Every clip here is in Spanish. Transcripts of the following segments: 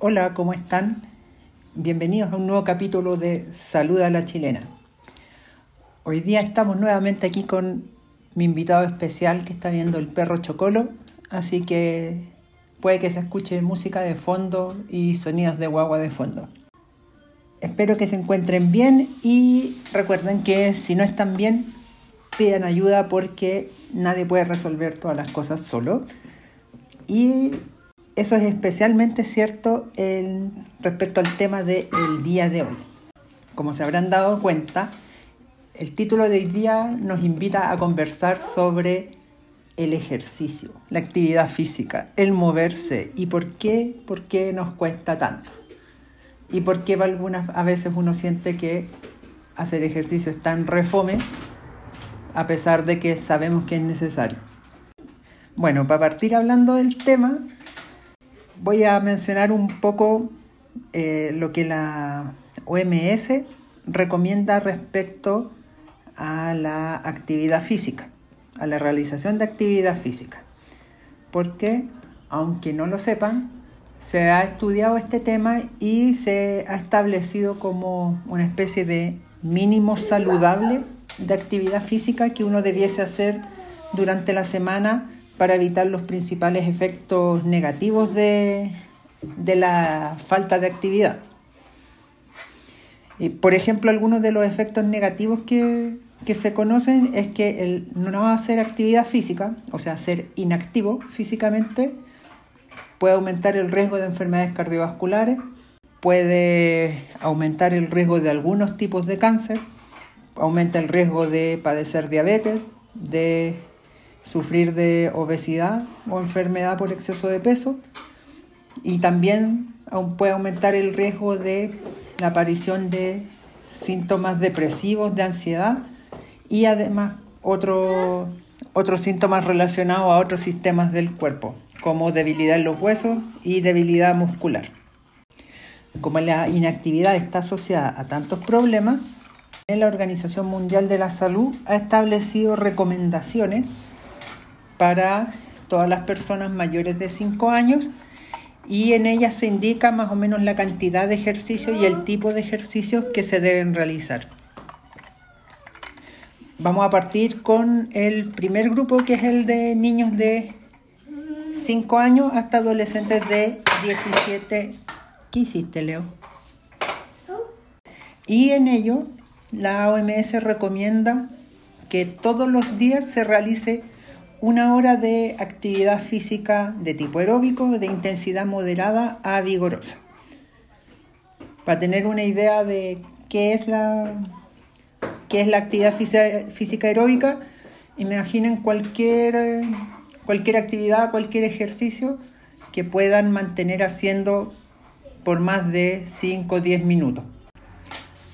Hola, ¿cómo están? Bienvenidos a un nuevo capítulo de Saluda a la Chilena. Hoy día estamos nuevamente aquí con mi invitado especial que está viendo el perro Chocolo, así que puede que se escuche música de fondo y sonidos de guagua de fondo. Espero que se encuentren bien y recuerden que si no están bien, pidan ayuda porque nadie puede resolver todas las cosas solo. Y eso es especialmente cierto respecto al tema del día de hoy. Como se habrán dado cuenta, el título de hoy día nos invita a conversar sobre el ejercicio, la actividad física, el moverse y por qué, por qué nos cuesta tanto. Y por qué algunas a veces uno siente que hacer ejercicio es tan refome a pesar de que sabemos que es necesario. Bueno, para partir hablando del tema, voy a mencionar un poco eh, lo que la OMS recomienda respecto a la actividad física, a la realización de actividad física. Porque, aunque no lo sepan, se ha estudiado este tema y se ha establecido como una especie de mínimo saludable de actividad física que uno debiese hacer durante la semana para evitar los principales efectos negativos de, la falta de actividad. Por ejemplo, algunos de los efectos negativos que, se conocen es que el no hacer actividad física, o sea, ser inactivo físicamente, puede aumentar el riesgo de enfermedades cardiovasculares, puede aumentar el riesgo de algunos tipos de cáncer, aumenta el riesgo de padecer diabetes, de sufrir de obesidad o enfermedad por exceso de peso. Y también puede aumentar el riesgo de la aparición de síntomas depresivos, de ansiedad y además otros síntomas relacionados a otros sistemas del cuerpo, como debilidad en los huesos y debilidad muscular. Como la inactividad está asociada a tantos problemas, la Organización Mundial de la Salud ha establecido recomendaciones para todas las personas mayores de 5 años y en ellas se indica más o menos la cantidad de ejercicios y el tipo de ejercicios que se deben realizar. Vamos a partir con el primer grupo que es el de niños de 5 años hasta adolescentes de 17. ¿Qué hiciste, Leo? Y en ello la OMS recomienda que todos los días se realice una hora de actividad física de tipo aeróbico de intensidad moderada a vigorosa. Para tener una idea de qué es la, qué es la actividad física aeróbica, imaginen cualquier, cualquier actividad, cualquier ejercicio que puedan mantener haciendo por más de 5 o 10 minutos.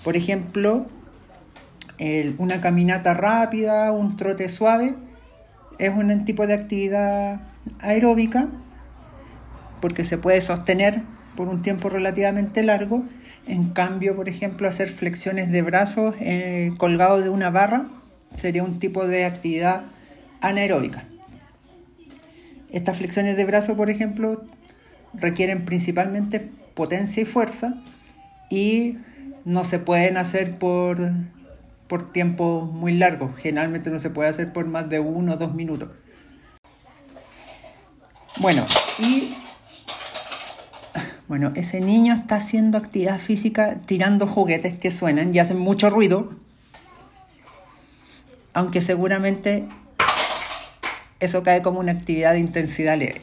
Por ejemplo, una caminata rápida, un trote suave, es un tipo de actividad aeróbica porque se puede sostener por un tiempo relativamente largo. En cambio, por ejemplo, hacer flexiones de brazos eh, colgado de una barra sería un tipo de actividad anaeróbica. Estas flexiones de brazos, por ejemplo, requieren principalmente potencia y fuerza y no se pueden hacer por por tiempo muy largo. Generalmente no se puede hacer por más de uno o dos minutos. Bueno, y bueno, ese niño está haciendo actividad física tirando juguetes que suenan y hacen mucho ruido, aunque seguramente eso cae como una actividad de intensidad leve.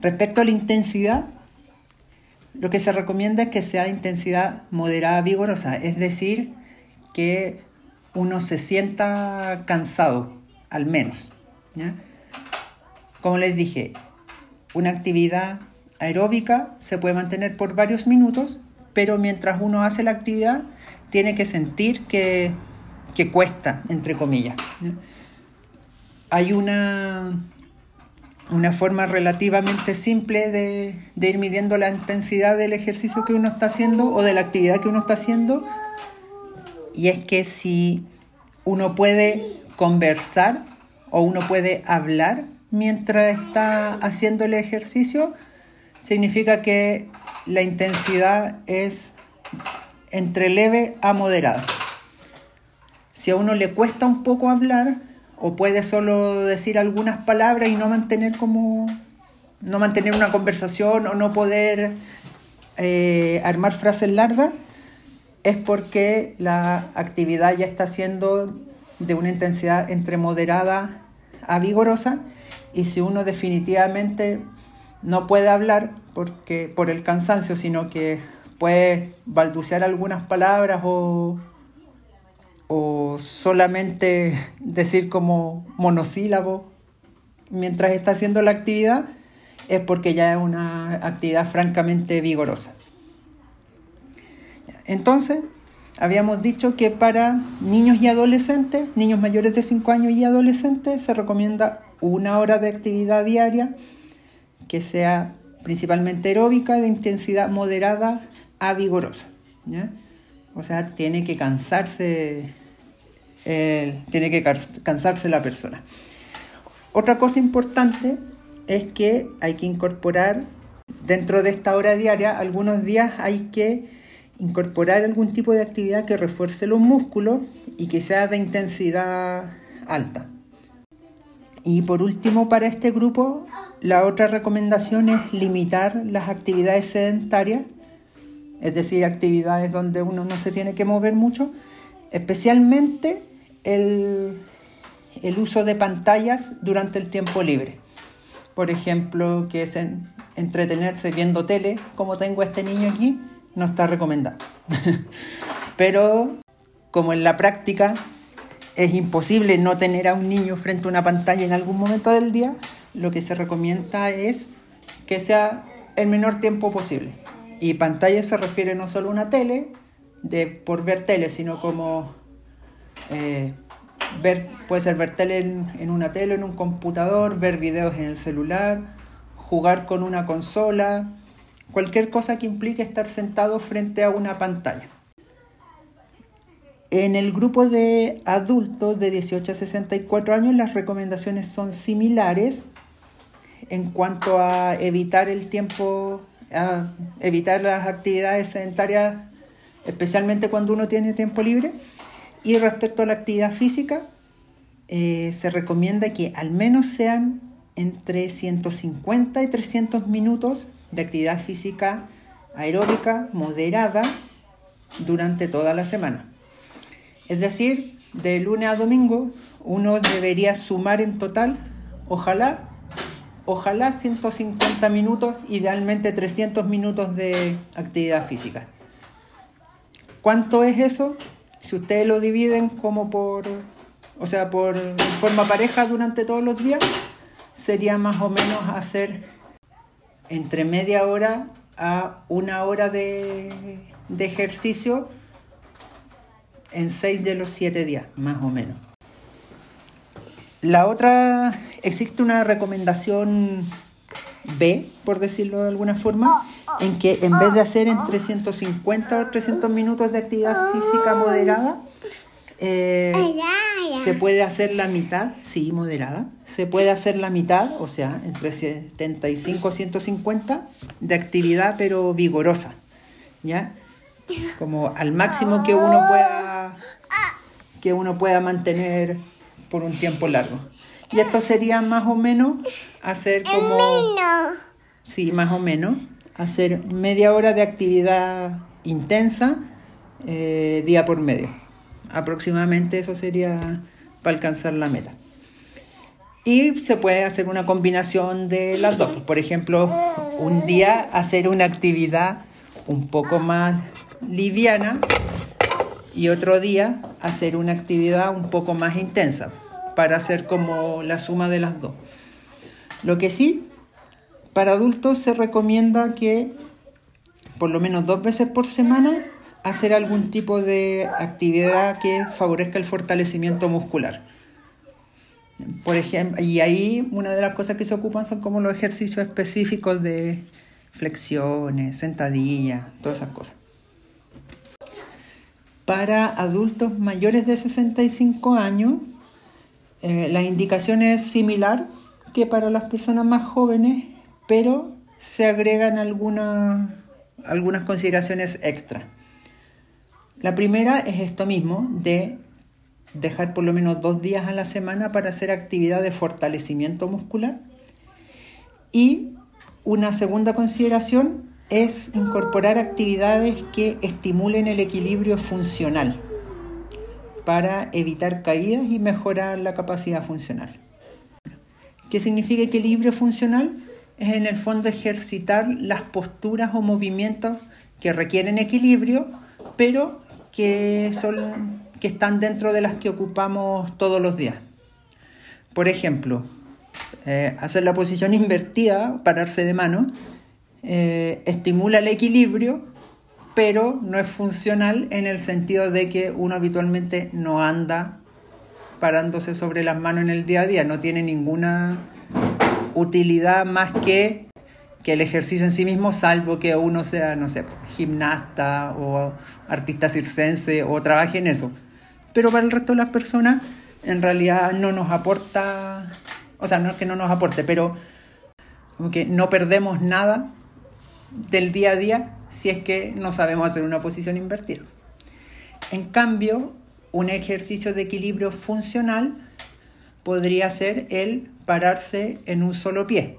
Respecto a la intensidad, lo que se recomienda es que sea intensidad moderada vigorosa, es decir, que uno se sienta cansado, al menos. Como les dije, una actividad aeróbica se puede mantener por varios minutos, pero mientras uno hace la actividad, tiene que sentir que, que cuesta, entre comillas. Hay una una forma relativamente simple de, ir midiendo la intensidad del ejercicio que uno está haciendo o de la actividad que uno está haciendo y es que si uno puede conversar o uno puede hablar mientras está haciendo el ejercicio, significa que la intensidad es entre leve a moderada. Si a uno le cuesta un poco hablar o puede solo decir algunas palabras y no mantener como no mantener una conversación o no poder eh, armar frases largas, es porque la actividad ya está siendo de una intensidad entre moderada a vigorosa. Y si uno definitivamente no puede hablar porque por el cansancio, sino que puede balbucear algunas palabras o, o solamente decir como monosílabo mientras está haciendo la actividad, es porque ya es una actividad francamente vigorosa. Entonces, habíamos dicho que para niños y adolescentes, niños mayores de 5 años y adolescentes, se recomienda una hora de actividad diaria que sea principalmente aeróbica de intensidad moderada a vigorosa. O sea, tiene que cansarse, tiene que cansarse la persona. Otra cosa importante es que hay que incorporar dentro de esta hora diaria, algunos días hay que incorporar algún tipo de actividad que refuerce los músculos y que sea de intensidad alta. Y por último, para este grupo, la otra recomendación es limitar las actividades sedentarias, es decir, actividades donde uno no se tiene que mover mucho, especialmente el, uso de pantallas durante el tiempo libre por ejemplo, que es entretenerse viendo tele, como tengo a este niño aquí, no está recomendado. Pero como en la práctica es imposible no tener a un niño frente a una pantalla en algún momento del día, lo que se recomienda es que sea el menor tiempo posible. Y pantalla se refiere no solo a una tele, de, por ver tele, sino como eh, Ver, puede ser ver tele en, una tele, en un computador, ver videos en el celular, jugar con una consola, cualquier cosa que implique estar sentado frente a una pantalla. En el grupo de adultos de 18 a 64 años las recomendaciones son similares en cuanto a evitar el tiempo, a evitar las actividades sedentarias, especialmente cuando uno tiene tiempo libre. Y respecto a la actividad física, eh, se recomienda que al menos sean entre 150 y 300 minutos de actividad física aeróbica moderada durante toda la semana. Es decir, de lunes a domingo uno debería sumar en total, ojalá, ojalá 150 minutos, idealmente 300 minutos de actividad física. ¿Cuánto es eso? Si ustedes lo dividen como por, o sea, por forma pareja durante todos los días, sería más o menos hacer entre media hora a una hora de, de ejercicio en seis de los siete días, más o menos. La otra, existe una recomendación B, por decirlo de alguna forma, en que en vez de hacer entre 150 o 300 minutos de actividad física moderada, eh, se puede hacer la mitad, sí, moderada, se puede hacer la mitad, o sea, entre 75 y 150 de actividad, pero vigorosa, ¿ya? Como al máximo que uno pueda, que uno pueda mantener por un tiempo largo. Y esto sería más o menos hacer como... Sí, más o menos hacer media hora de actividad intensa eh, día por medio. Aproximadamente eso sería para alcanzar la meta. Y se puede hacer una combinación de las dos. Por ejemplo, un día hacer una actividad un poco más liviana y otro día hacer una actividad un poco más intensa para hacer como la suma de las dos. Lo que sí para adultos se recomienda que por lo menos dos veces por semana hacer algún tipo de actividad que favorezca el fortalecimiento muscular. Por ejemplo, y ahí una de las cosas que se ocupan son como los ejercicios específicos de flexiones, sentadillas, todas esas cosas. Para adultos mayores de 65 años, eh, la indicación es similar que para las personas más jóvenes, pero se agregan algunas, algunas consideraciones extra. La primera es esto mismo, de dejar por lo menos dos días a la semana para hacer actividad de fortalecimiento muscular. Y una segunda consideración es incorporar actividades que estimulen el equilibrio funcional para evitar caídas y mejorar la capacidad funcional. ¿Qué significa equilibrio funcional? Es en el fondo ejercitar las posturas o movimientos que requieren equilibrio, pero que, son, que están dentro de las que ocupamos todos los días. Por ejemplo, eh, hacer la posición invertida, pararse de mano, eh, estimula el equilibrio, pero no es funcional en el sentido de que uno habitualmente no anda parándose sobre las manos en el día a día, no tiene ninguna utilidad más que, que el ejercicio en sí mismo, salvo que uno sea, no sé, gimnasta o artista circense o trabaje en eso. Pero para el resto de las personas, en realidad no nos aporta, o sea, no es que no nos aporte, pero como que no perdemos nada del día a día si es que no sabemos hacer una posición invertida. En cambio, un ejercicio de equilibrio funcional podría ser el pararse en un solo pie.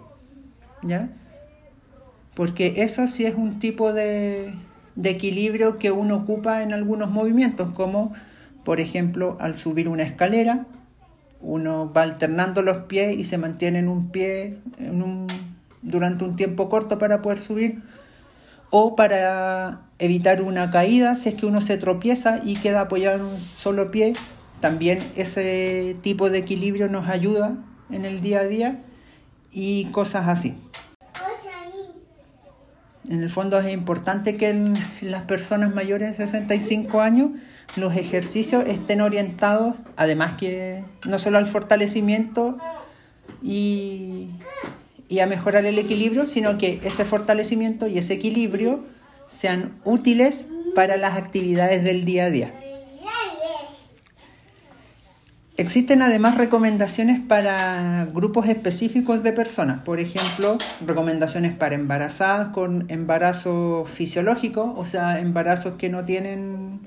¿Ya? Porque eso sí es un tipo de, de equilibrio que uno ocupa en algunos movimientos, como por ejemplo al subir una escalera, uno va alternando los pies y se mantiene en un pie en un, durante un tiempo corto para poder subir o para evitar una caída si es que uno se tropieza y queda apoyado en un solo pie. También ese tipo de equilibrio nos ayuda en el día a día y cosas así. En el fondo es importante que en las personas mayores de 65 años los ejercicios estén orientados, además que no solo al fortalecimiento y y a mejorar el equilibrio, sino que ese fortalecimiento y ese equilibrio sean útiles para las actividades del día a día. Existen además recomendaciones para grupos específicos de personas, por ejemplo, recomendaciones para embarazadas con embarazo fisiológico, o sea, embarazos que no tienen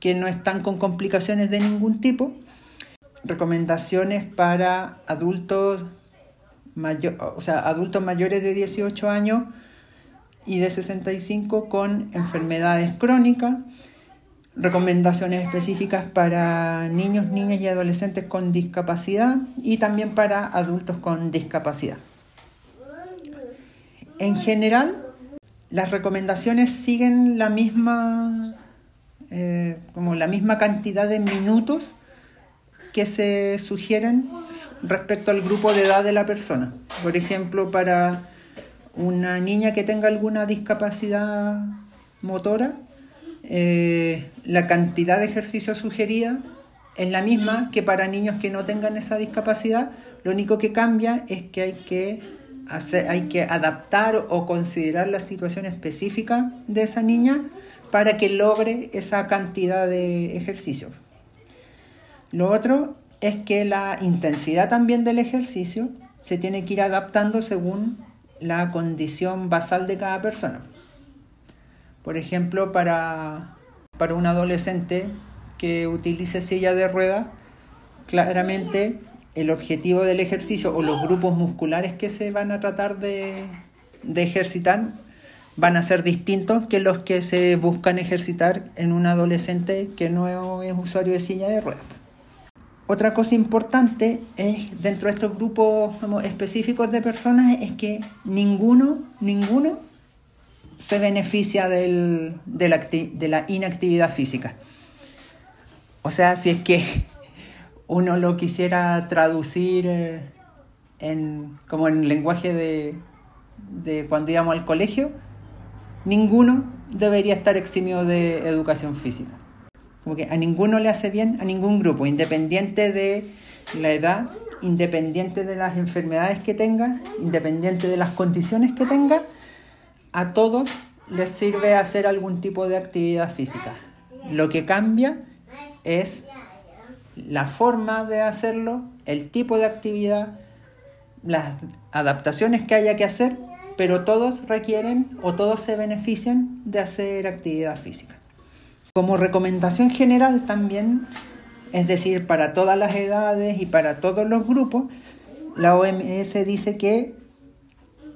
que no están con complicaciones de ningún tipo, recomendaciones para adultos o sea, adultos mayores de 18 años y de 65 con enfermedades crónicas, recomendaciones específicas para niños, niñas y adolescentes con discapacidad y también para adultos con discapacidad. En general, las recomendaciones siguen la misma, eh, como la misma cantidad de minutos que se sugieren respecto al grupo de edad de la persona. Por ejemplo, para una niña que tenga alguna discapacidad motora, eh, la cantidad de ejercicio sugerida es la misma que para niños que no tengan esa discapacidad. Lo único que cambia es que hay que, hacer, hay que adaptar o considerar la situación específica de esa niña para que logre esa cantidad de ejercicio. Lo otro es que la intensidad también del ejercicio se tiene que ir adaptando según la condición basal de cada persona. Por ejemplo, para, para un adolescente que utilice silla de ruedas, claramente el objetivo del ejercicio o los grupos musculares que se van a tratar de, de ejercitar van a ser distintos que los que se buscan ejercitar en un adolescente que no es usuario de silla de ruedas. Otra cosa importante es dentro de estos grupos específicos de personas es que ninguno, ninguno se beneficia de, la, inactividad física. O sea, si es que uno lo quisiera traducir eh, en, como en lenguaje de, de cuando íbamos al colegio, ninguno debería estar eximido de educación física. Como que a ninguno le hace bien, a ningún grupo, independiente de la edad, independiente de las enfermedades que tenga, independiente de las condiciones que tenga, a todos les sirve hacer algún tipo de actividad física. Lo que cambia es la forma de hacerlo, el tipo de actividad, las adaptaciones que haya que hacer, pero todos requieren o todos se benefician de hacer actividad física. Como recomendación general también, es decir, para todas las edades y para todos los grupos, la OMS dice que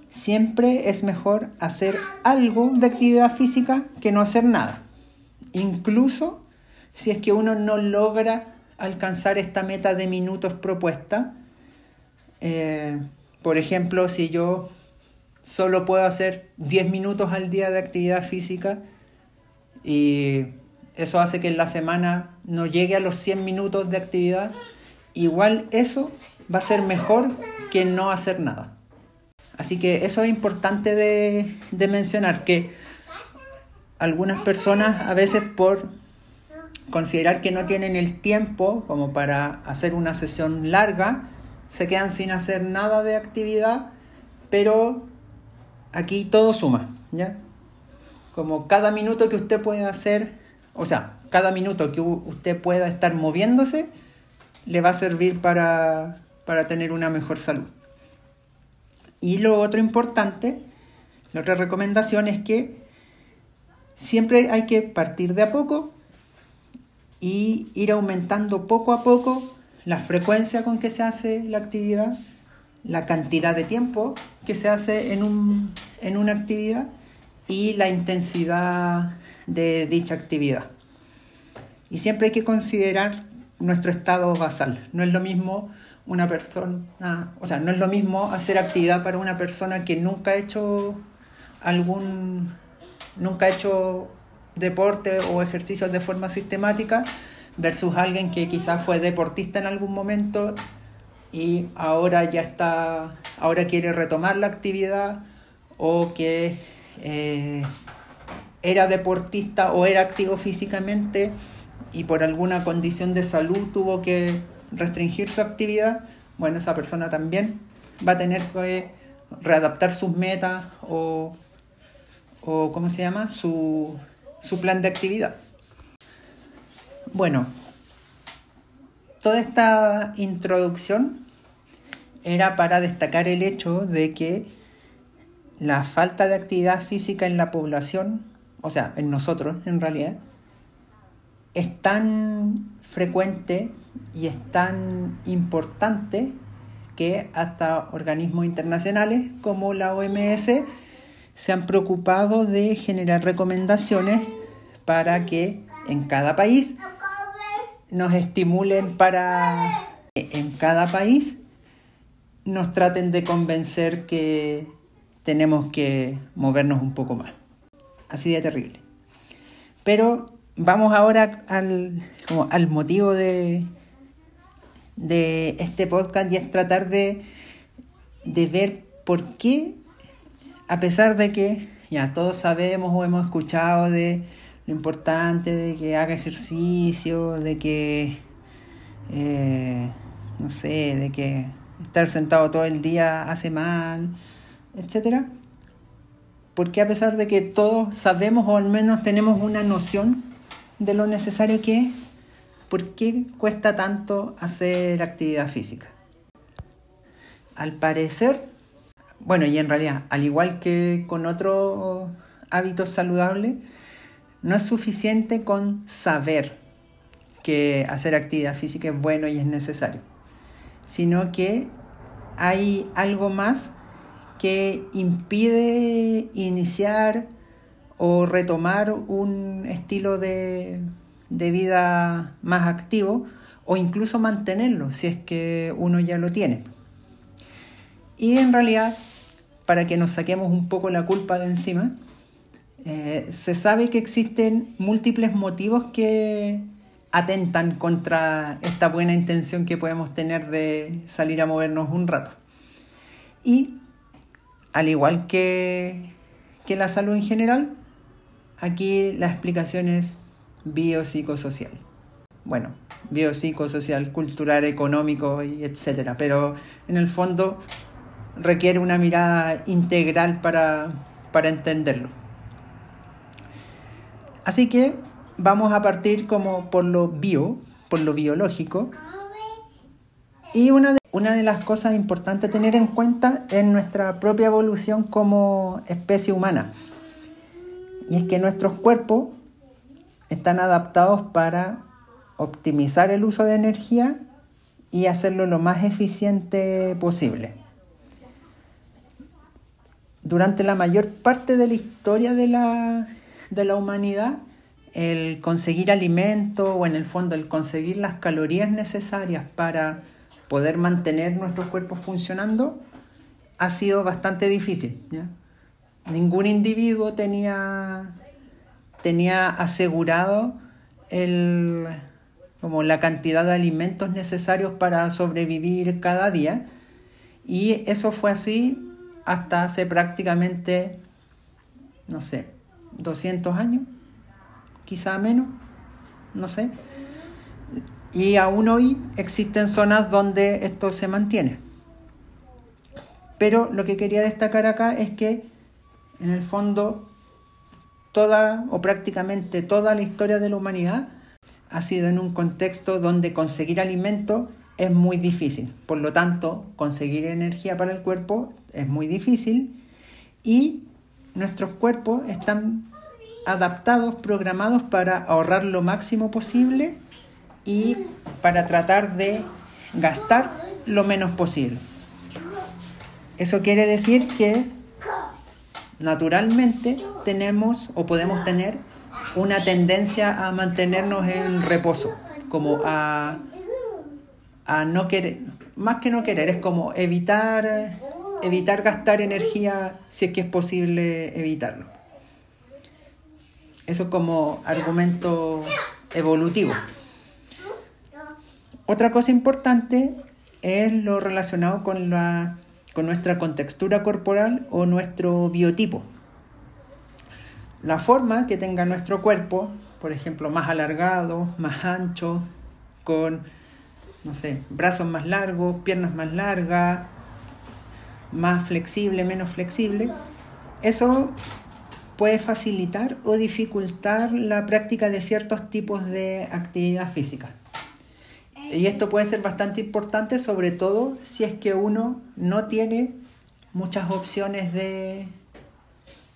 siempre es mejor hacer algo de actividad física que no hacer nada. Incluso si es que uno no logra alcanzar esta meta de minutos propuesta. Eh, por ejemplo, si yo solo puedo hacer 10 minutos al día de actividad física y eso hace que en la semana no llegue a los 100 minutos de actividad, igual eso va a ser mejor que no hacer nada. Así que eso es importante de, de mencionar, que algunas personas a veces por considerar que no tienen el tiempo como para hacer una sesión larga, se quedan sin hacer nada de actividad, pero aquí todo suma, ¿ya? Como cada minuto que usted pueda hacer, o sea, cada minuto que usted pueda estar moviéndose, le va a servir para, para tener una mejor salud. Y lo otro importante, la otra recomendación es que siempre hay que partir de a poco y ir aumentando poco a poco la frecuencia con que se hace la actividad, la cantidad de tiempo que se hace en, un, en una actividad y la intensidad de dicha actividad. Y siempre hay que considerar nuestro estado basal. No es lo mismo una persona, o sea, no es lo mismo hacer actividad para una persona que nunca ha hecho algún, nunca ha hecho deporte o ejercicios de forma sistemática versus alguien que quizás fue deportista en algún momento y ahora ya está, ahora quiere retomar la actividad o que eh, era deportista o era activo físicamente y por alguna condición de salud tuvo que restringir su actividad, bueno, esa persona también va a tener que readaptar sus metas o, o ¿cómo se llama? Su, su plan de actividad. Bueno, toda esta introducción era para destacar el hecho de que la falta de actividad física en la población, o sea, en nosotros en realidad, es tan frecuente y es tan importante que hasta organismos internacionales como la OMS se han preocupado de generar recomendaciones para que en cada país nos estimulen para en cada país nos traten de convencer que tenemos que movernos un poco más. Así de terrible. Pero vamos ahora al, al motivo de, de este podcast y es tratar de, de ver por qué a pesar de que ya todos sabemos o hemos escuchado de lo importante de que haga ejercicio, de que, eh, no sé, de que estar sentado todo el día hace mal, etc. Porque a pesar de que todos sabemos o al menos tenemos una noción de lo necesario que es, ¿por qué cuesta tanto hacer actividad física? Al parecer, bueno, y en realidad, al igual que con otros hábitos saludables, no es suficiente con saber que hacer actividad física es bueno y es necesario, sino que hay algo más que impide iniciar o retomar un estilo de, de vida más activo o incluso mantenerlo si es que uno ya lo tiene. Y en realidad para que nos saquemos un poco la culpa de encima. Eh, se sabe que existen múltiples motivos que atentan contra esta buena intención que podemos tener de salir a movernos un rato. Y al igual que, que la salud en general, aquí la explicación es biopsicosocial. Bueno, biopsicosocial, cultural, económico y etcétera, pero en el fondo requiere una mirada integral para, entenderlo. Así que vamos a partir como por lo bio, por lo biológico. Y una de, las cosas importantes a tener en cuenta es nuestra propia evolución como especie humana. Y es que nuestros cuerpos están adaptados para optimizar el uso de energía y hacerlo lo más eficiente posible. Durante la mayor parte de la historia de la humanidad, el conseguir alimento o en el fondo el conseguir las calorías necesarias para poder mantener nuestros cuerpos funcionando ha sido bastante difícil. Ningún individuo tenía, tenía asegurado el, como la cantidad de alimentos necesarios para sobrevivir cada día. Y eso fue así hasta hace prácticamente, no sé, 200 años, quizá menos, no sé. Y aún hoy existen zonas donde esto se mantiene. Pero lo que quería destacar acá es que, en el fondo, toda o prácticamente toda la historia de la humanidad ha sido en un contexto donde conseguir alimento es muy difícil. Por lo tanto, conseguir energía para el cuerpo es muy difícil y nuestros cuerpos están adaptados, programados para ahorrar lo máximo posible y para tratar de gastar lo menos posible. Eso quiere decir que naturalmente tenemos o podemos tener una tendencia a mantenernos en reposo, como a, a no querer, más que no querer, es como evitar, evitar gastar energía si es que es posible evitarlo. Eso es como argumento evolutivo. Otra cosa importante es lo relacionado con, la, con nuestra contextura corporal o nuestro biotipo la forma que tenga nuestro cuerpo, por ejemplo, más alargado, más ancho, con, no sé, brazos más largos, piernas más largas, más flexible, menos flexible, eso puede facilitar o dificultar la práctica de ciertos tipos de actividad física. Y esto puede ser bastante importante, sobre todo si es que uno no tiene muchas opciones de,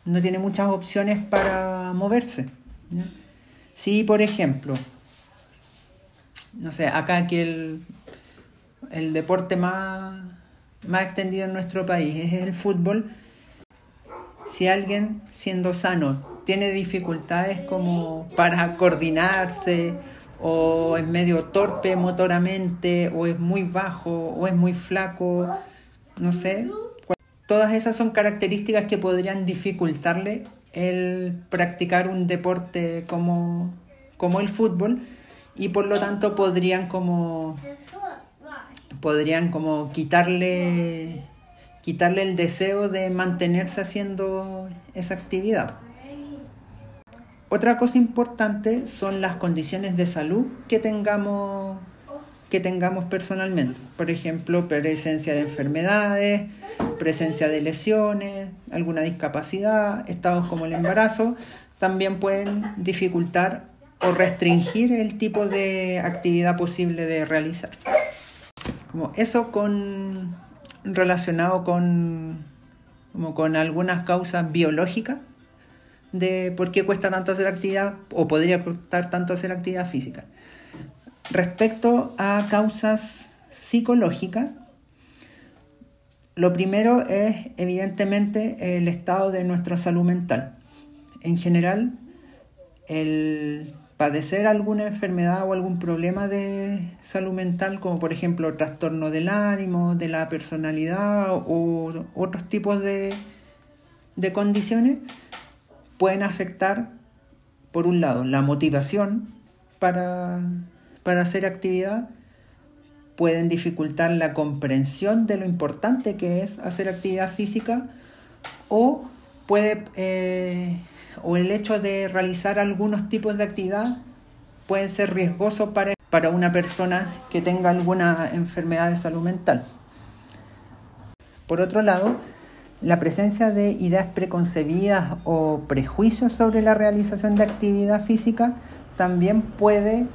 no tiene muchas opciones para moverse. Si, por ejemplo, no sé, acá que el, el deporte más, más extendido en nuestro país es el fútbol, si alguien siendo sano tiene dificultades como para coordinarse o es medio torpe motoramente o es muy bajo o es muy flaco, no sé, Todas esas son características que podrían dificultarle el practicar un deporte como, como el fútbol y por lo tanto podrían como podrían como quitarle quitarle el deseo de mantenerse haciendo esa actividad. Otra cosa importante son las condiciones de salud que tengamos que tengamos personalmente. Por ejemplo, presencia de enfermedades, presencia de lesiones, alguna discapacidad, estados como el embarazo, también pueden dificultar o restringir el tipo de actividad posible de realizar. Como eso con, relacionado con, como con algunas causas biológicas de por qué cuesta tanto hacer actividad o podría costar tanto hacer actividad física. Respecto a causas psicológicas, lo primero es evidentemente el estado de nuestra salud mental. En general, el padecer alguna enfermedad o algún problema de salud mental, como por ejemplo trastorno del ánimo, de la personalidad o otros tipos de, de condiciones, pueden afectar, por un lado, la motivación para para hacer actividad pueden dificultar la comprensión de lo importante que es hacer actividad física o puede eh, o el hecho de realizar algunos tipos de actividad pueden ser riesgosos para, para una persona que tenga alguna enfermedad de salud mental. Por otro lado, la presencia de ideas preconcebidas o prejuicios sobre la realización de actividad física también puede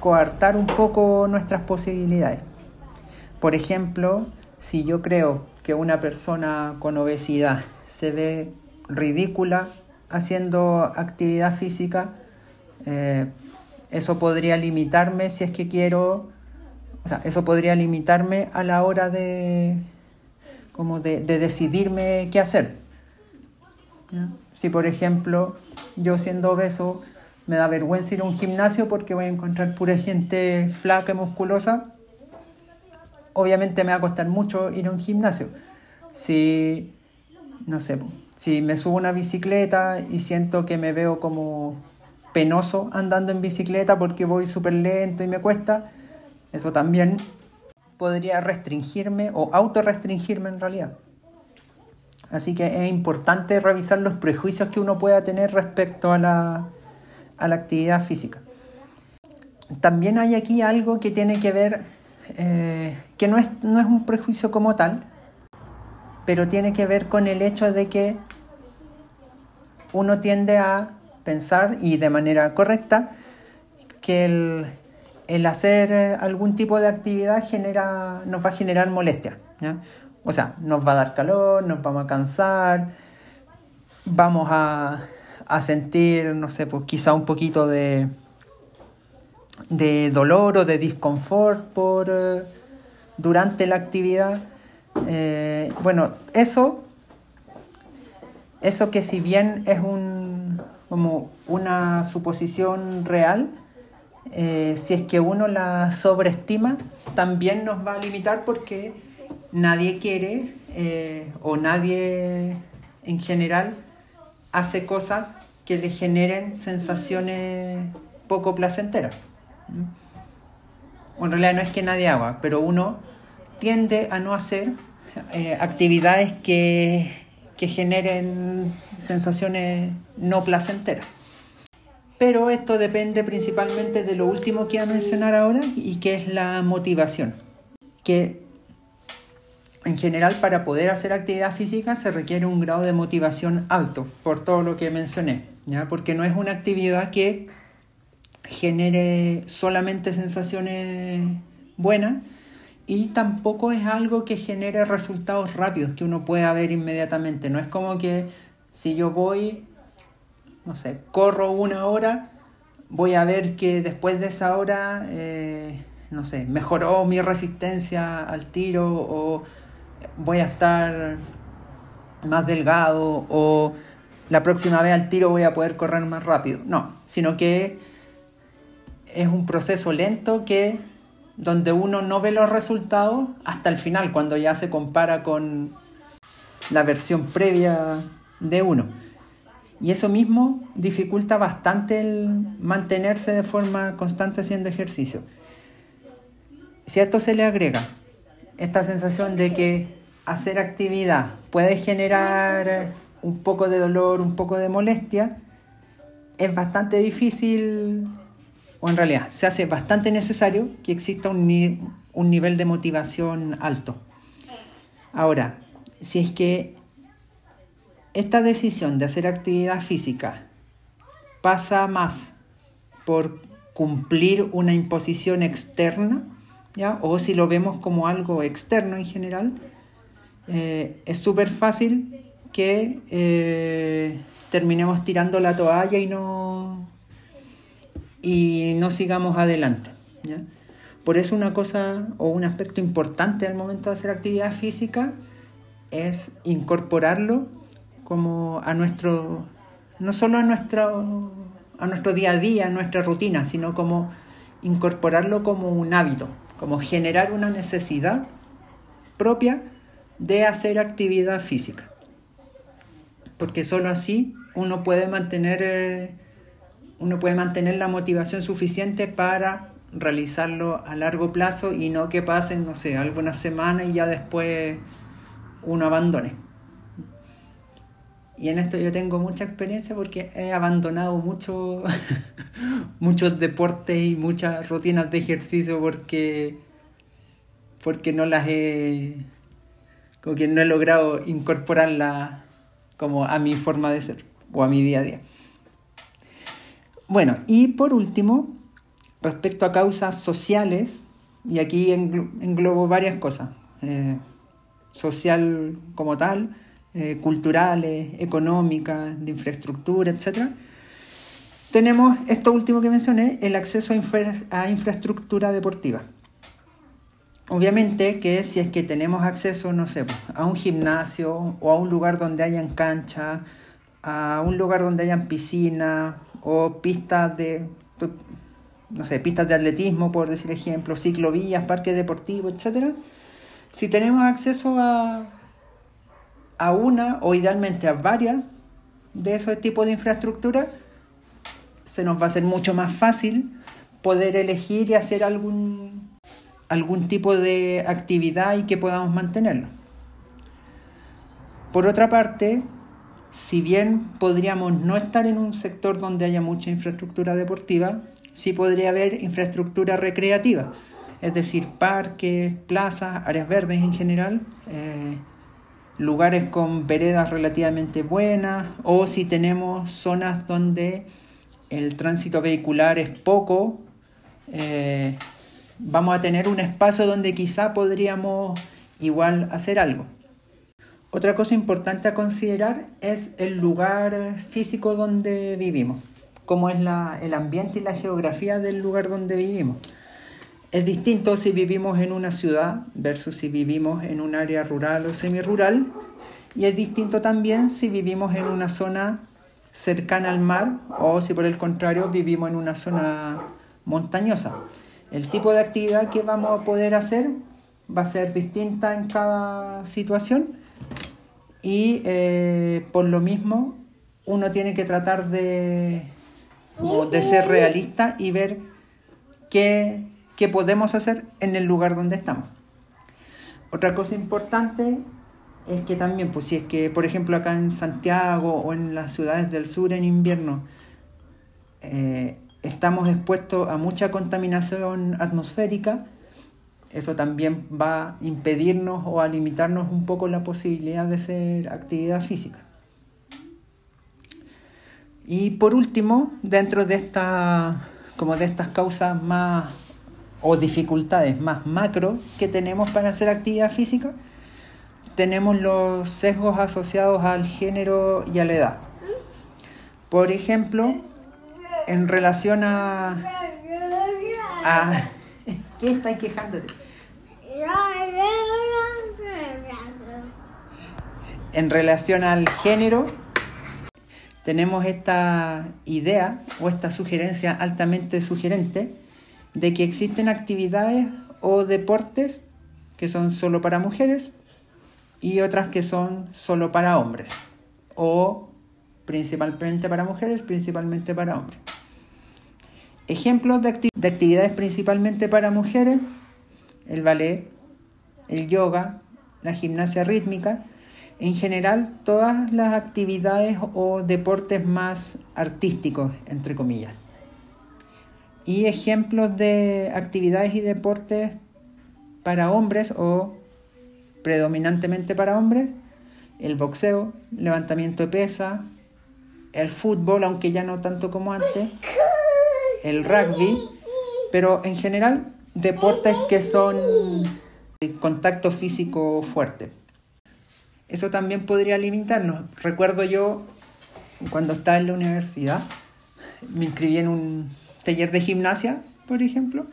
coartar un poco nuestras posibilidades. Por ejemplo, si yo creo que una persona con obesidad se ve ridícula haciendo actividad física, eh, eso podría limitarme si es que quiero, o sea, eso podría limitarme a la hora de, como de, decidirme qué hacer. Si por ejemplo yo siendo obeso me da vergüenza ir a un gimnasio porque voy a encontrar pura gente flaca y musculosa, obviamente me va a costar mucho ir a un gimnasio. Si, no sé, si me subo una bicicleta y siento que me veo como penoso andando en bicicleta porque voy súper lento y me cuesta, eso también podría restringirme o autorrestringirme en realidad. Así que es importante revisar los prejuicios que uno pueda tener respecto a la, a la actividad física. También hay aquí algo que tiene que ver, eh, que no es, no es un prejuicio como tal, pero tiene que ver con el hecho de que uno tiende a pensar y de manera correcta que el, hacer eh, algún tipo de actividad genera, nos va a generar molestia. O sea, nos va a dar calor, nos vamos a cansar, vamos a, sentir, no sé, pues quizá un poquito de, de dolor o de disconfort por, eh, durante la actividad. Eh, bueno, eso, eso que si bien es un, como una suposición real, eh, si es que uno la sobreestima, también nos va a limitar porque nadie quiere eh, o nadie en general hace cosas que le generen sensaciones poco placenteras. en realidad no es que nadie haga, pero uno tiende a no hacer eh, actividades que que generen sensaciones no placenteras. Pero esto depende principalmente de lo último que voy a mencionar ahora y que es la motivación. Que en general para poder hacer actividad física se requiere un grado de motivación alto, por todo lo que mencioné, ¿ya? porque no es una actividad que genere solamente sensaciones buenas, y tampoco es algo que genere resultados rápidos que uno pueda ver inmediatamente. No es como que si yo voy, no sé, corro una hora, voy a ver que después de esa hora, eh, no sé, mejoró mi resistencia al tiro o voy a estar más delgado o la próxima vez al tiro voy a poder correr más rápido. No, sino que es un proceso lento que donde uno no ve los resultados hasta el final, cuando ya se compara con la versión previa de uno. Y eso mismo dificulta bastante el mantenerse de forma constante haciendo ejercicio. Si a esto se le agrega esta sensación de que hacer actividad puede generar un poco de dolor, un poco de molestia, es bastante difícil o en realidad se hace bastante necesario que exista un, nivel de motivación alto. Ahora, si es que esta decisión de hacer actividad física pasa más por cumplir una imposición externa, ¿ya? o si lo vemos como algo externo en general, eh, es súper fácil que eh, terminemos tirando la toalla y no, y no sigamos adelante. Por eso una cosa o un aspecto importante al momento de hacer actividad física es incorporarlo como a nuestro, no solo a nuestro, a nuestro día a día, a nuestra rutina, sino como incorporarlo como un hábito, como generar una necesidad propia de hacer actividad física. Porque solo así uno puede mantener eh, uno puede mantener la motivación suficiente para realizarlo a largo plazo y no que pasen, no sé, algunas semanas y ya después uno abandone. Y en esto yo tengo mucha experiencia porque he abandonado mucho, muchos deportes y muchas rutinas de ejercicio porque, porque no las he, como que no he logrado incorporarlas como a mi forma de ser o a mi día a día. Bueno, y por último, respecto a causas sociales, y aquí englobo varias cosas, eh, social como tal, eh, culturales, económicas, de infraestructura, etc. Tenemos esto último que mencioné, el acceso a, infraestructura deportiva. Obviamente que si es que tenemos acceso, no sé, a un gimnasio o a un lugar donde hayan cancha, a un lugar donde hayan piscina o pistas de, no sé, pistas de atletismo, por decir ejemplo, ciclovías, parques deportivos, etc. Si tenemos acceso a, a una o idealmente a varias de esos tipos de infraestructura, se nos va a hacer mucho más fácil poder elegir y hacer algún, algún tipo de actividad y que podamos mantenerlo. Por otra parte, si bien podríamos no estar en un sector donde haya mucha infraestructura deportiva, sí podría haber infraestructura recreativa, es decir, parques, plazas, áreas verdes en general, eh, lugares con veredas relativamente buenas, o si tenemos zonas donde el tránsito vehicular es poco, eh, vamos a tener un espacio donde quizá podríamos igual hacer algo. Otra cosa importante a considerar es el lugar físico donde vivimos, cómo es el ambiente y la geografía del lugar donde vivimos. Es distinto si vivimos en una ciudad versus si vivimos en un área rural o semirural. Y es distinto también si vivimos en una zona cercana al mar o si por el contrario vivimos en una zona montañosa. El tipo de actividad que vamos a poder hacer va a ser distinta en cada situación y eh, por lo mismo uno tiene que tratar de, de ser realista y ver qué, qué podemos hacer en el lugar donde estamos. Otra cosa importante es que también, pues si es que, por ejemplo, acá en Santiago o en las ciudades del sur en invierno, eh, estamos expuestos a mucha contaminación atmosférica, eso también va a impedirnos o a limitarnos un poco la posibilidad de hacer actividad física. Y por último, dentro de esta, como de estas causas más o dificultades más macro que tenemos para hacer actividad física, tenemos los sesgos asociados al género y a la edad. Por ejemplo, en relación a, ¿Qué estás quejándote? En relación al género, tenemos esta idea o esta sugerencia altamente sugerente de que existen actividades o deportes que son solo para mujeres y otras que son solo para hombres o principalmente para mujeres, principalmente para hombres. Ejemplos de, actividades principalmente para mujeres, el ballet, el yoga, la gimnasia rítmica, en general todas las actividades o deportes más artísticos, entre comillas. Y ejemplos de actividades y deportes para hombres o predominantemente para hombres, el boxeo, levantamiento de pesa, el fútbol, aunque ya no tanto como antes, el rugby, pero en general deportes que son de contacto físico fuerte. Eso también podría limitarnos. Recuerdo yo, cuando estaba en la universidad, me inscribí en un taller de gimnasia, por ejemplo,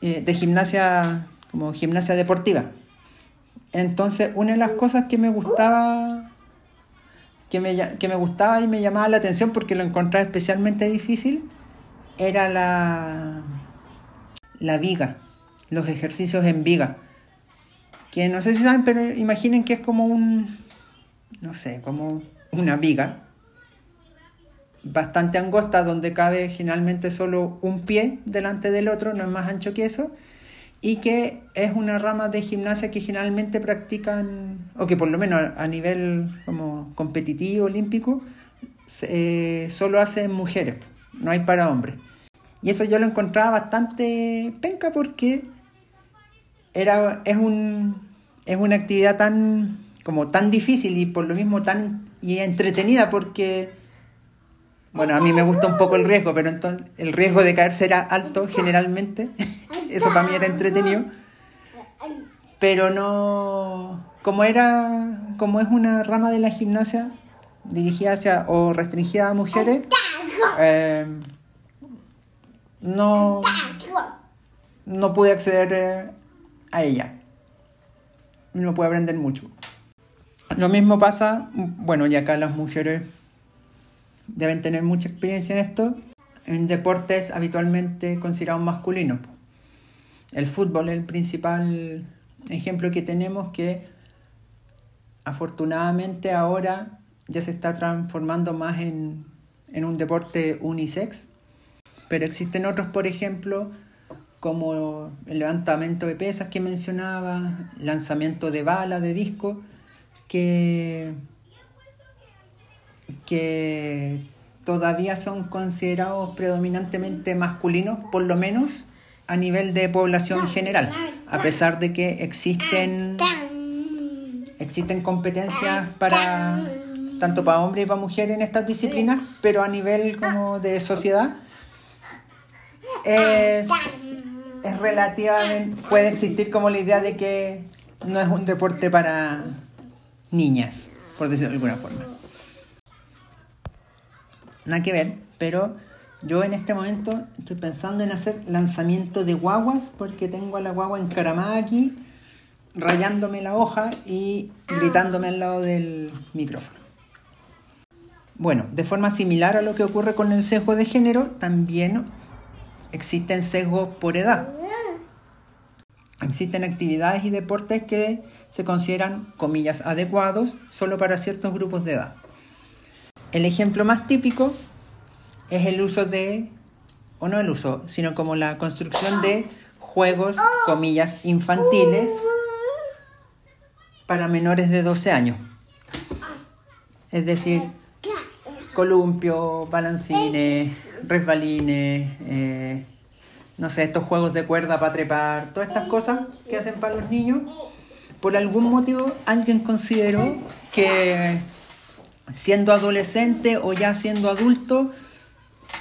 eh, de gimnasia como gimnasia deportiva. Entonces, una de las cosas que me gustaba que me, que me gustaba y me llamaba la atención porque lo encontraba especialmente difícil era la, la viga, los ejercicios en viga. Que no sé si saben, pero imaginen que es como un, no sé, como una viga bastante angosta donde cabe generalmente solo un pie delante del otro, no es más ancho que eso, y que es una rama de gimnasia que generalmente practican, o que por lo menos a nivel como competitivo, olímpico, eh, solo hacen mujeres, no hay para hombres. Y eso yo lo encontraba bastante penca porque era, es, un, es una actividad tan, como tan difícil y por lo mismo tan y entretenida porque Bueno, a mí me gusta un poco el riesgo, pero entonces el riesgo de caerse era alto generalmente. Eso para mí era entretenido. Pero no. Como era. Como es una rama de la gimnasia dirigida hacia. o restringida a mujeres. Eh, no. No pude acceder eh, a ella. No pude aprender mucho. Lo mismo pasa, bueno, y acá las mujeres deben tener mucha experiencia en esto, en deportes habitualmente considerados masculinos. El fútbol es el principal ejemplo que tenemos que afortunadamente ahora ya se está transformando más en, en un deporte unisex, pero existen otros, por ejemplo, como el levantamiento de pesas que mencionaba, lanzamiento de bala, de disco, que, que todavía son considerados predominantemente masculinos, por lo menos a nivel de población general, a pesar de que existen, existen competencias para tanto para hombres y para mujeres en estas disciplinas, pero a nivel como de sociedad es, es relativamente, puede existir como la idea de que no es un deporte para niñas, por decirlo de alguna forma. Nada que ver, pero yo en este momento estoy pensando en hacer lanzamiento de guaguas porque tengo a la guagua encaramada aquí, rayándome la hoja y gritándome al lado del micrófono. Bueno, de forma similar a lo que ocurre con el sesgo de género, también existen sesgos por edad. Existen actividades y deportes que se consideran, comillas, adecuados solo para ciertos grupos de edad. El ejemplo más típico es el uso de, o no el uso, sino como la construcción de juegos, comillas, infantiles para menores de 12 años. Es decir, columpio, balancines, resbalines, eh, no sé, estos juegos de cuerda para trepar, todas estas cosas que hacen para los niños, por algún motivo alguien consideró que siendo adolescente o ya siendo adulto,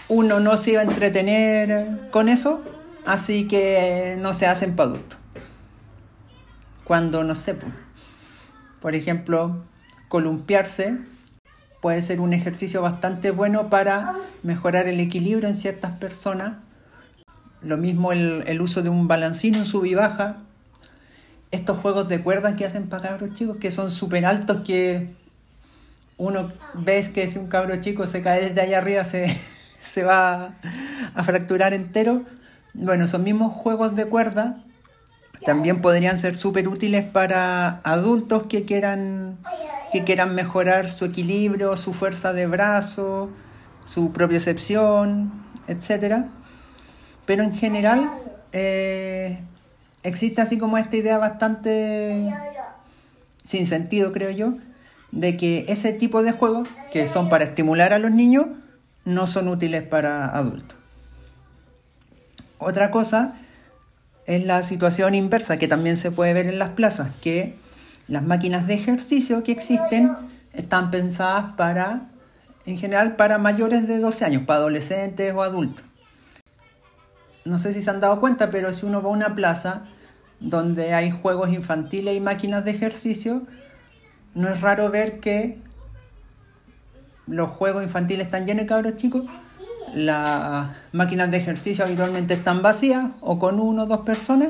uno no se iba a entretener con eso, así que no se hacen para adultos. Cuando, no sé, por ejemplo, columpiarse puede ser un ejercicio bastante bueno para mejorar el equilibrio en ciertas personas lo mismo el, uso de un balancino en sub y baja. Estos juegos de cuerdas que hacen para cabros chicos que son súper altos que uno ves que si un cabro chico se cae desde allá arriba se, se va a fracturar entero. Bueno, esos mismos juegos de cuerda también podrían ser súper útiles para adultos que quieran, que quieran mejorar su equilibrio, su fuerza de brazo, su propiocepción, etcétera pero en general eh, existe así como esta idea bastante sin sentido, creo yo, de que ese tipo de juegos, que son para estimular a los niños, no son útiles para adultos. Otra cosa es la situación inversa, que también se puede ver en las plazas, que las máquinas de ejercicio que existen están pensadas para, en general, para mayores de 12 años, para adolescentes o adultos no sé si se han dado cuenta, pero si uno va a una plaza donde hay juegos infantiles y máquinas de ejercicio, no es raro ver que los juegos infantiles están llenos de cabros chicos, las máquinas de ejercicio habitualmente están vacías o con uno o dos personas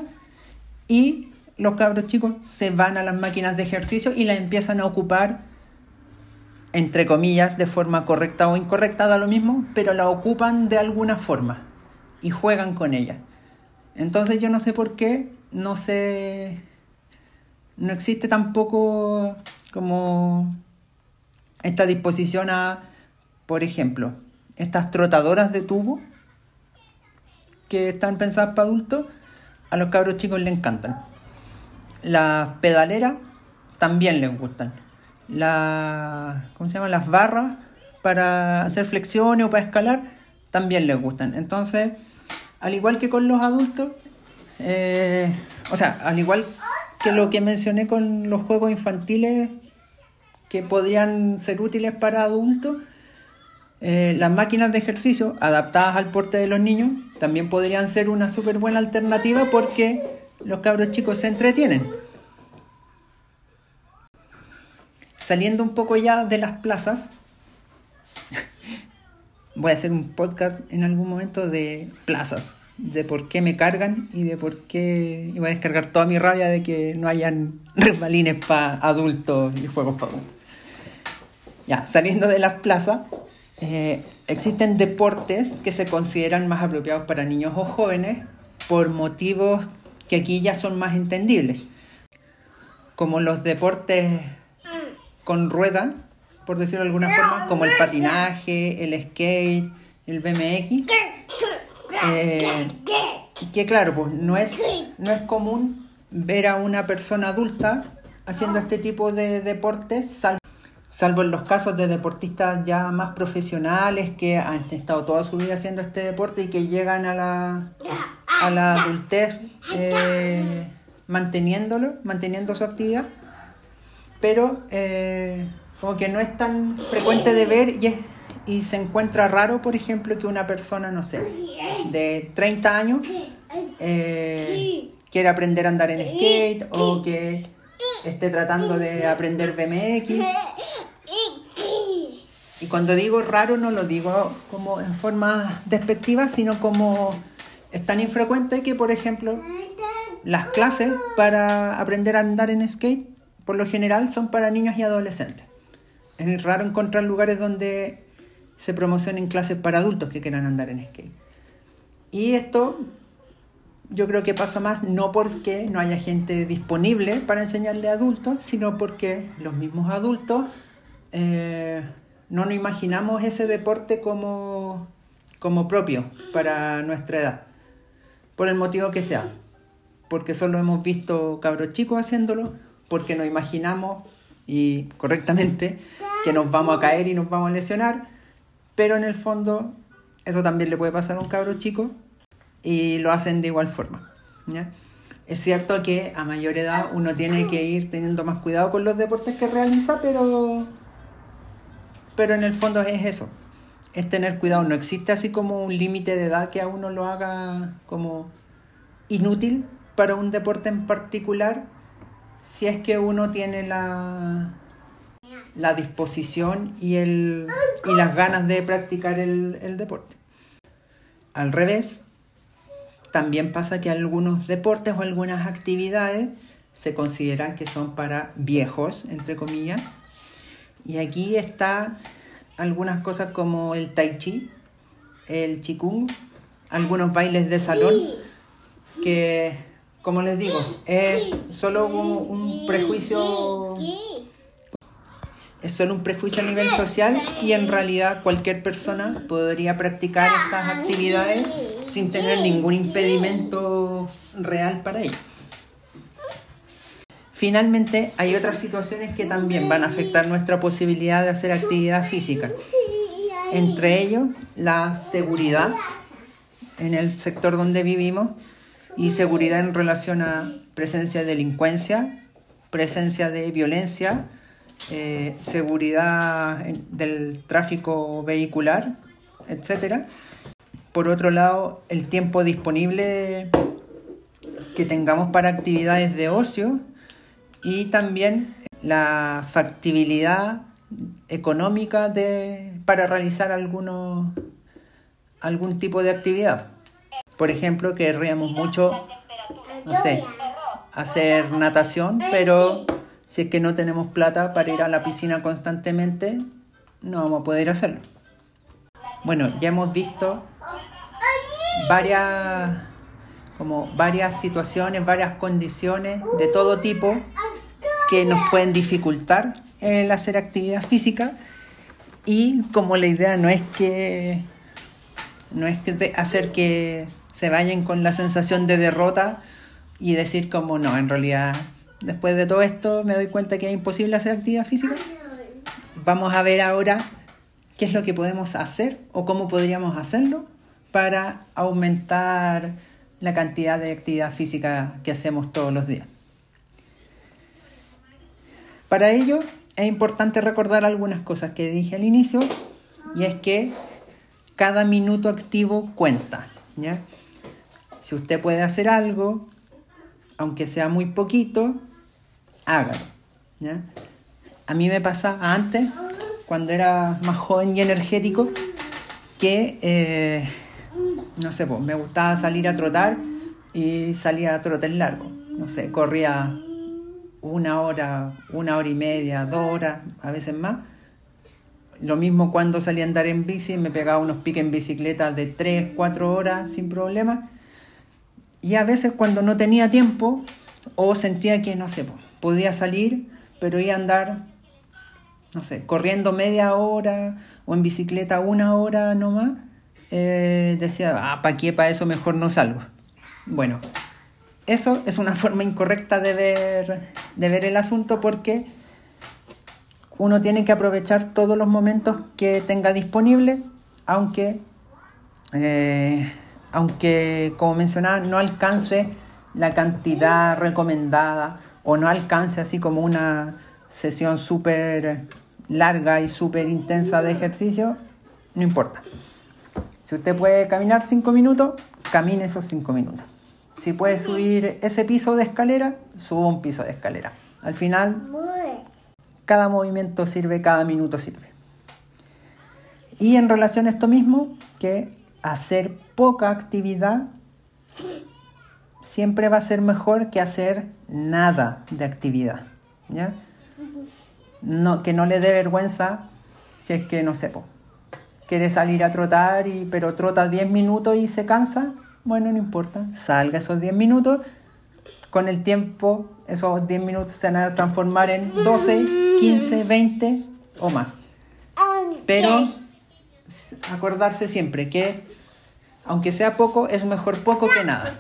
y los cabros chicos se van a las máquinas de ejercicio y las empiezan a ocupar entre comillas de forma correcta o incorrecta, da lo mismo, pero la ocupan de alguna forma y juegan con ella. Entonces yo no sé por qué, no sé, no existe tampoco como esta disposición a, por ejemplo, estas trotadoras de tubo que están pensadas para adultos, a los cabros chicos les encantan. Las pedaleras también les gustan. La, ¿Cómo se llama? Las barras para hacer flexiones o para escalar también les gustan. Entonces, al igual que con los adultos, eh, o sea, al igual que lo que mencioné con los juegos infantiles que podrían ser útiles para adultos, Eh, las máquinas de ejercicio adaptadas al porte de los niños también podrían ser una súper buena alternativa porque los cabros chicos se entretienen. Saliendo un poco ya de las plazas, voy a hacer un podcast en algún momento de plazas, de por qué me cargan y de por qué iba a descargar toda mi rabia de que no hayan resbalines para adultos y juegos para adultos. Ya, saliendo de las plazas, eh, existen deportes que se consideran más apropiados para niños o jóvenes por motivos que aquí ya son más entendibles, como los deportes con rueda, por decirlo de alguna forma, como el patinaje, el skate, el BMX, eh, que claro, pues no es, no es común ver a una persona adulta haciendo este tipo de deportes, salvo salvo en los casos de deportistas ya más profesionales que han estado toda su vida haciendo este deporte y que llegan a la, a la adultez eh, manteniéndolo, manteniendo su actividad, pero eh, como que no es tan frecuente de ver y, y se encuentra raro, por ejemplo, que una persona, no sé, de 30 años eh, aprender a andar en skate o que esté tratando de aprender BMX y cuando digo raro no lo digo como en forma despectiva, sino como es tan infrecuente que, por ejemplo, las clases para aprender a andar en skate, por lo general, son para niños y adolescentes. Es raro encontrar lugares donde se promocionen clases para adultos que quieran andar en skate. Y esto yo creo que pasa más no porque no haya gente disponible para enseñarle a adultos, sino porque los mismos adultos eh, no nos imaginamos ese deporte como, como propio para nuestra edad, por el motivo que sea, porque solo hemos visto cabros chicos haciéndolo, porque nos imaginamos y correctamente que nos vamos a caer y nos vamos a lesionar, pero en el fondo eso también le puede pasar a un cabro chico y lo hacen de igual forma. Es cierto que a mayor edad uno tiene que ir teniendo más cuidado con los deportes que realiza, pero pero en el fondo es eso, es tener cuidado. No existe así como un límite de edad que a uno lo haga como inútil para un deporte en particular si es que uno tiene la, la disposición y, el, y las ganas de practicar el, deporte. Al revés, también pasa que algunos deportes o algunas actividades se consideran que son para viejos, entre comillas, y aquí está algunas cosas como el tai chi, el qigong, algunos bailes de salón, que, como les digo, es solo un prejuicio es solo un prejuicio a nivel social y en realidad cualquier persona podría practicar estas actividades sin tener ningún impedimento real para ello. Finalmente, hay otras situaciones que también van a afectar nuestra posibilidad de hacer actividad física. Entre ellos, la seguridad en el sector donde vivimos y seguridad en relación a presencia de delincuencia, presencia de violencia, eh, seguridad del tráfico vehicular, etc. Por otro lado, el tiempo disponible que tengamos para actividades de ocio y también la factibilidad económica de, para realizar alguno, algún tipo de actividad. Por ejemplo, querríamos mucho, no sé, hacer natación, pero si es que no tenemos plata para ir a la piscina constantemente, no vamos a poder hacerlo. Bueno, ya hemos visto varias, como varias situaciones, varias condiciones de todo tipo que nos pueden dificultar el hacer actividad física y como la idea no es que no es que hacer que se vayan con la sensación de derrota y decir como no, en realidad después de todo esto me doy cuenta que es imposible hacer actividad física. Vamos a ver ahora qué es lo que podemos hacer o cómo podríamos hacerlo para aumentar la cantidad de actividad física que hacemos todos los días. Para ello es importante recordar algunas cosas que dije al inicio y es que cada minuto activo cuenta. Si usted puede hacer algo, aunque sea muy poquito, hágalo. ¿ya? A mí me pasaba antes, cuando era más joven y energético, que, eh, no sé, pues me gustaba salir a trotar y salía a trotar largo. No sé, corría una hora, una hora y media, dos horas, a veces más. Lo mismo cuando salía a andar en bici, me pegaba unos piques en bicicleta de tres, cuatro horas sin problema. Y a veces cuando no tenía tiempo o sentía que, no sé, podía salir, pero iba a andar, no sé, corriendo media hora o en bicicleta una hora nomás, eh, decía, ah, ¿para qué? Para eso mejor no salgo. Bueno, eso es una forma incorrecta de ver, de ver el asunto porque uno tiene que aprovechar todos los momentos que tenga disponible, aunque, eh, aunque como mencionaba, no alcance la cantidad recomendada o no alcance así como una sesión súper larga y súper intensa de ejercicio, no importa. Si usted puede caminar cinco minutos, camine esos cinco minutos. Si puede subir ese piso de escalera, suba un piso de escalera. Al final, cada movimiento sirve, cada minuto sirve. Y en relación a esto mismo, que hacer poca actividad siempre va a ser mejor que hacer nada de actividad. ¿ya? Que no le dé vergüenza si es que, no sé, quiere salir a trotar, y, pero trota 10 minutos y se cansa, bueno, no importa, salga esos 10 minutos. Con el tiempo, esos 10 minutos se van a transformar en 12, 15, 20 o más. Pero acordarse siempre que, aunque sea poco, es mejor poco que nada.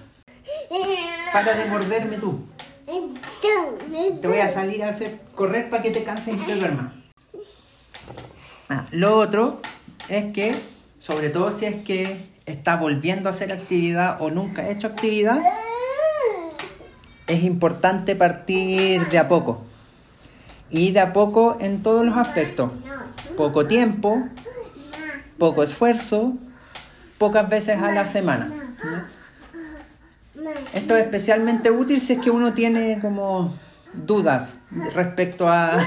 Para de morderme tú. Te voy a salir a hacer correr para que te canses y te duermas. Ah, lo otro es que, sobre todo si es que está volviendo a hacer actividad o nunca ha hecho actividad, es importante partir de a poco. Y de a poco en todos los aspectos. Poco tiempo, poco esfuerzo, pocas veces a la semana. Esto es especialmente útil si es que uno tiene como dudas respecto a...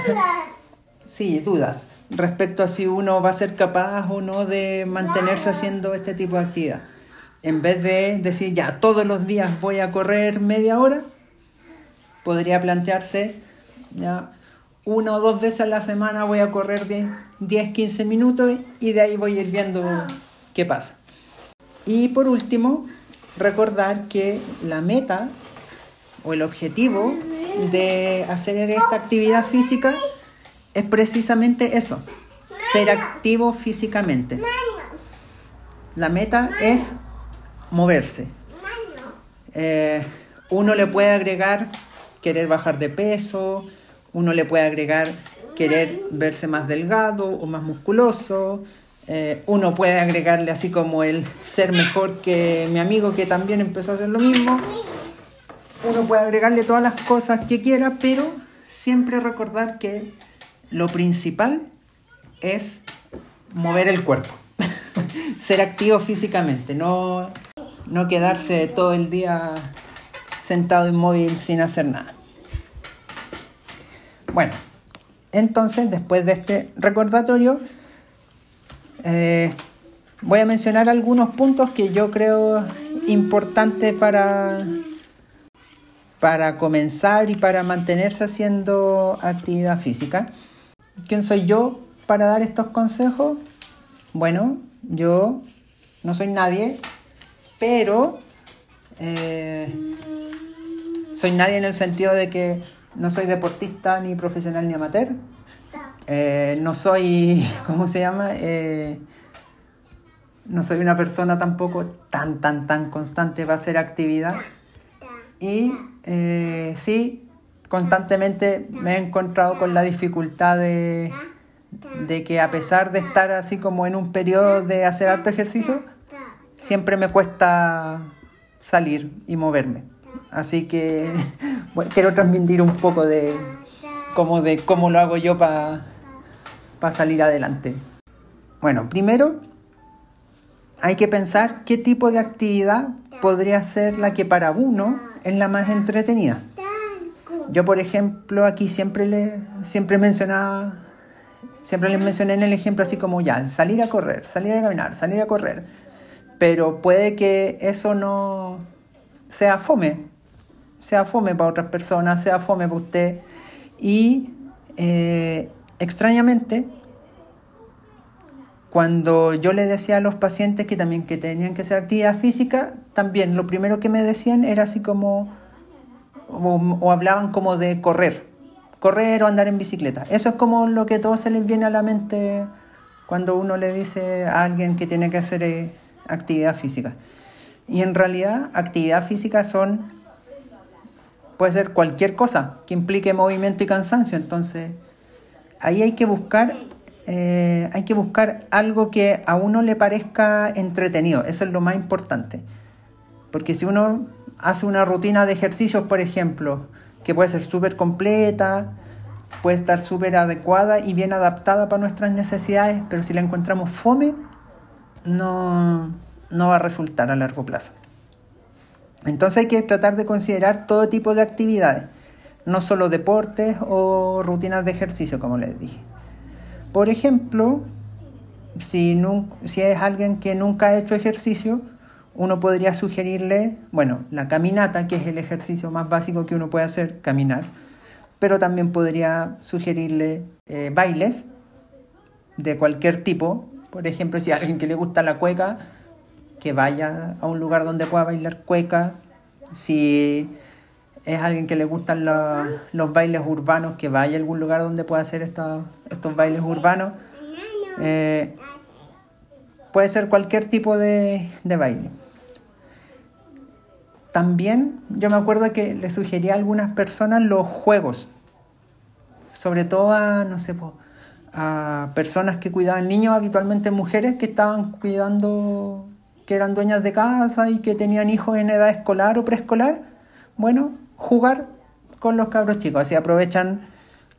Sí, dudas respecto a si uno va a ser capaz o no de mantenerse haciendo este tipo de actividad. En vez de decir, ya, todos los días voy a correr media hora, podría plantearse, ya, una o dos veces a la semana voy a correr 10, 15 minutos y de ahí voy a ir viendo qué pasa. Y por último, recordar que la meta o el objetivo de hacer esta actividad física es precisamente eso, ser activo físicamente. La meta es moverse. Eh, uno le puede agregar querer bajar de peso, uno le puede agregar querer verse más delgado o más musculoso, eh, uno puede agregarle así como el ser mejor que mi amigo que también empezó a hacer lo mismo. Uno puede agregarle todas las cosas que quiera, pero siempre recordar que lo principal es mover el cuerpo, ser activo físicamente, no, no quedarse todo el día sentado inmóvil sin hacer nada. Bueno, entonces después de este recordatorio, eh, voy a mencionar algunos puntos que yo creo importantes para, para comenzar y para mantenerse haciendo actividad física. ¿Quién soy yo para dar estos consejos? Bueno, yo no soy nadie, pero eh, soy nadie en el sentido de que no soy deportista ni profesional ni amateur. Eh, no soy, ¿cómo se llama? Eh, no soy una persona tampoco tan, tan, tan constante para hacer actividad. Y sí, constantemente me he encontrado con la dificultad de, que a pesar de estar así como en un periodo de hacer alto ejercicio, siempre me cuesta salir y moverme. Así que quiero transmitir un poco de, como de cómo lo hago yo para salir adelante. Bueno, primero hay que pensar qué tipo de actividad podría ser la que para uno es la más entretenida. Yo, por ejemplo, aquí siempre le siempre mencionaba, siempre les mencioné en el ejemplo así como ya, salir a correr, salir a caminar, salir a correr. Pero puede que eso no sea fome, sea fome para otras personas, sea fome para usted. Y eh, extrañamente, cuando yo le decía a los pacientes que también que tenían que hacer actividad física, también lo primero que me decían era así como, o, hablaban como de correr, correr o andar en bicicleta. Eso es como lo que todo se les viene a la mente cuando uno le dice a alguien que tiene que hacer eh, actividad física. Y en realidad actividad física son, puede ser cualquier cosa que implique movimiento y cansancio. Entonces, ahí hay que buscar eh, hay que buscar algo que a uno le parezca entretenido, eso es lo más importante. Porque si uno hace una rutina de ejercicios, por ejemplo, que puede ser súper completa, puede estar súper adecuada y bien adaptada para nuestras necesidades, pero si la encontramos fome, no, no va a resultar a largo plazo. Entonces hay que tratar de considerar todo tipo de actividades, no solo deportes o rutinas de ejercicio, como les dije. Por ejemplo, si, es alguien que nunca ha hecho ejercicio, uno podría sugerirle, bueno, la caminata, que es el ejercicio más básico que uno puede hacer, caminar, pero también podría sugerirle eh, bailes de cualquier tipo. Por ejemplo, si alguien que le gusta la cueca, que vaya a un lugar donde pueda bailar cueca. Si es alguien que le gustan los bailes urbanos, que vaya a algún lugar donde pueda hacer estos, bailes urbanos. Eh, puede ser cualquier tipo de, baile. También yo me acuerdo que le sugería a algunas personas los juegos, sobre todo a, no sé, a personas que cuidaban niños, habitualmente mujeres que estaban cuidando, que eran dueñas de casa y que tenían hijos en edad escolar o preescolar. Bueno, jugar con los cabros chicos. Así aprovechan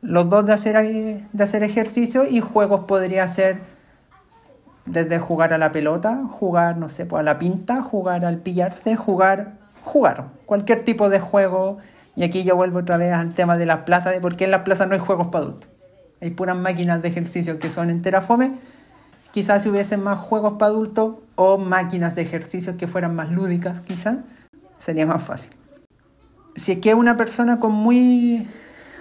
los dos de hacer, de hacer ejercicio y juegos podría ser desde jugar a la pelota, jugar, no sé, pues a la pinta, jugar al pillarse, jugar, jugar, cualquier tipo de juego. Y aquí yo vuelvo otra vez al tema de las plazas, de por qué en las plazas no hay juegos para adultos. Hay puras máquinas de ejercicio que son enteras fome. Quizás si hubiesen más juegos para adultos o máquinas de ejercicio que fueran más lúdicas, quizás sería más fácil si es que una persona con muy,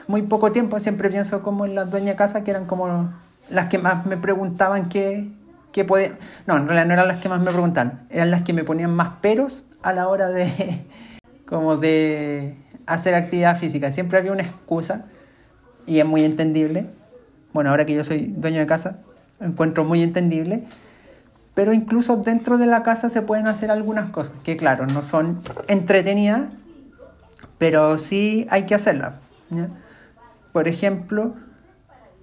muy poco tiempo, siempre pienso como en las dueñas de casa, que eran como las que más me preguntaban qué, qué podía... No, en realidad no eran las que más me preguntaban, eran las que me ponían más peros a la hora de, como de hacer actividad física. Siempre había una excusa y es muy entendible. Bueno, ahora que yo soy dueño de casa, encuentro muy entendible. Pero incluso dentro de la casa se pueden hacer algunas cosas que, claro, no son entretenidas, pero sí hay que hacerla. Por ejemplo,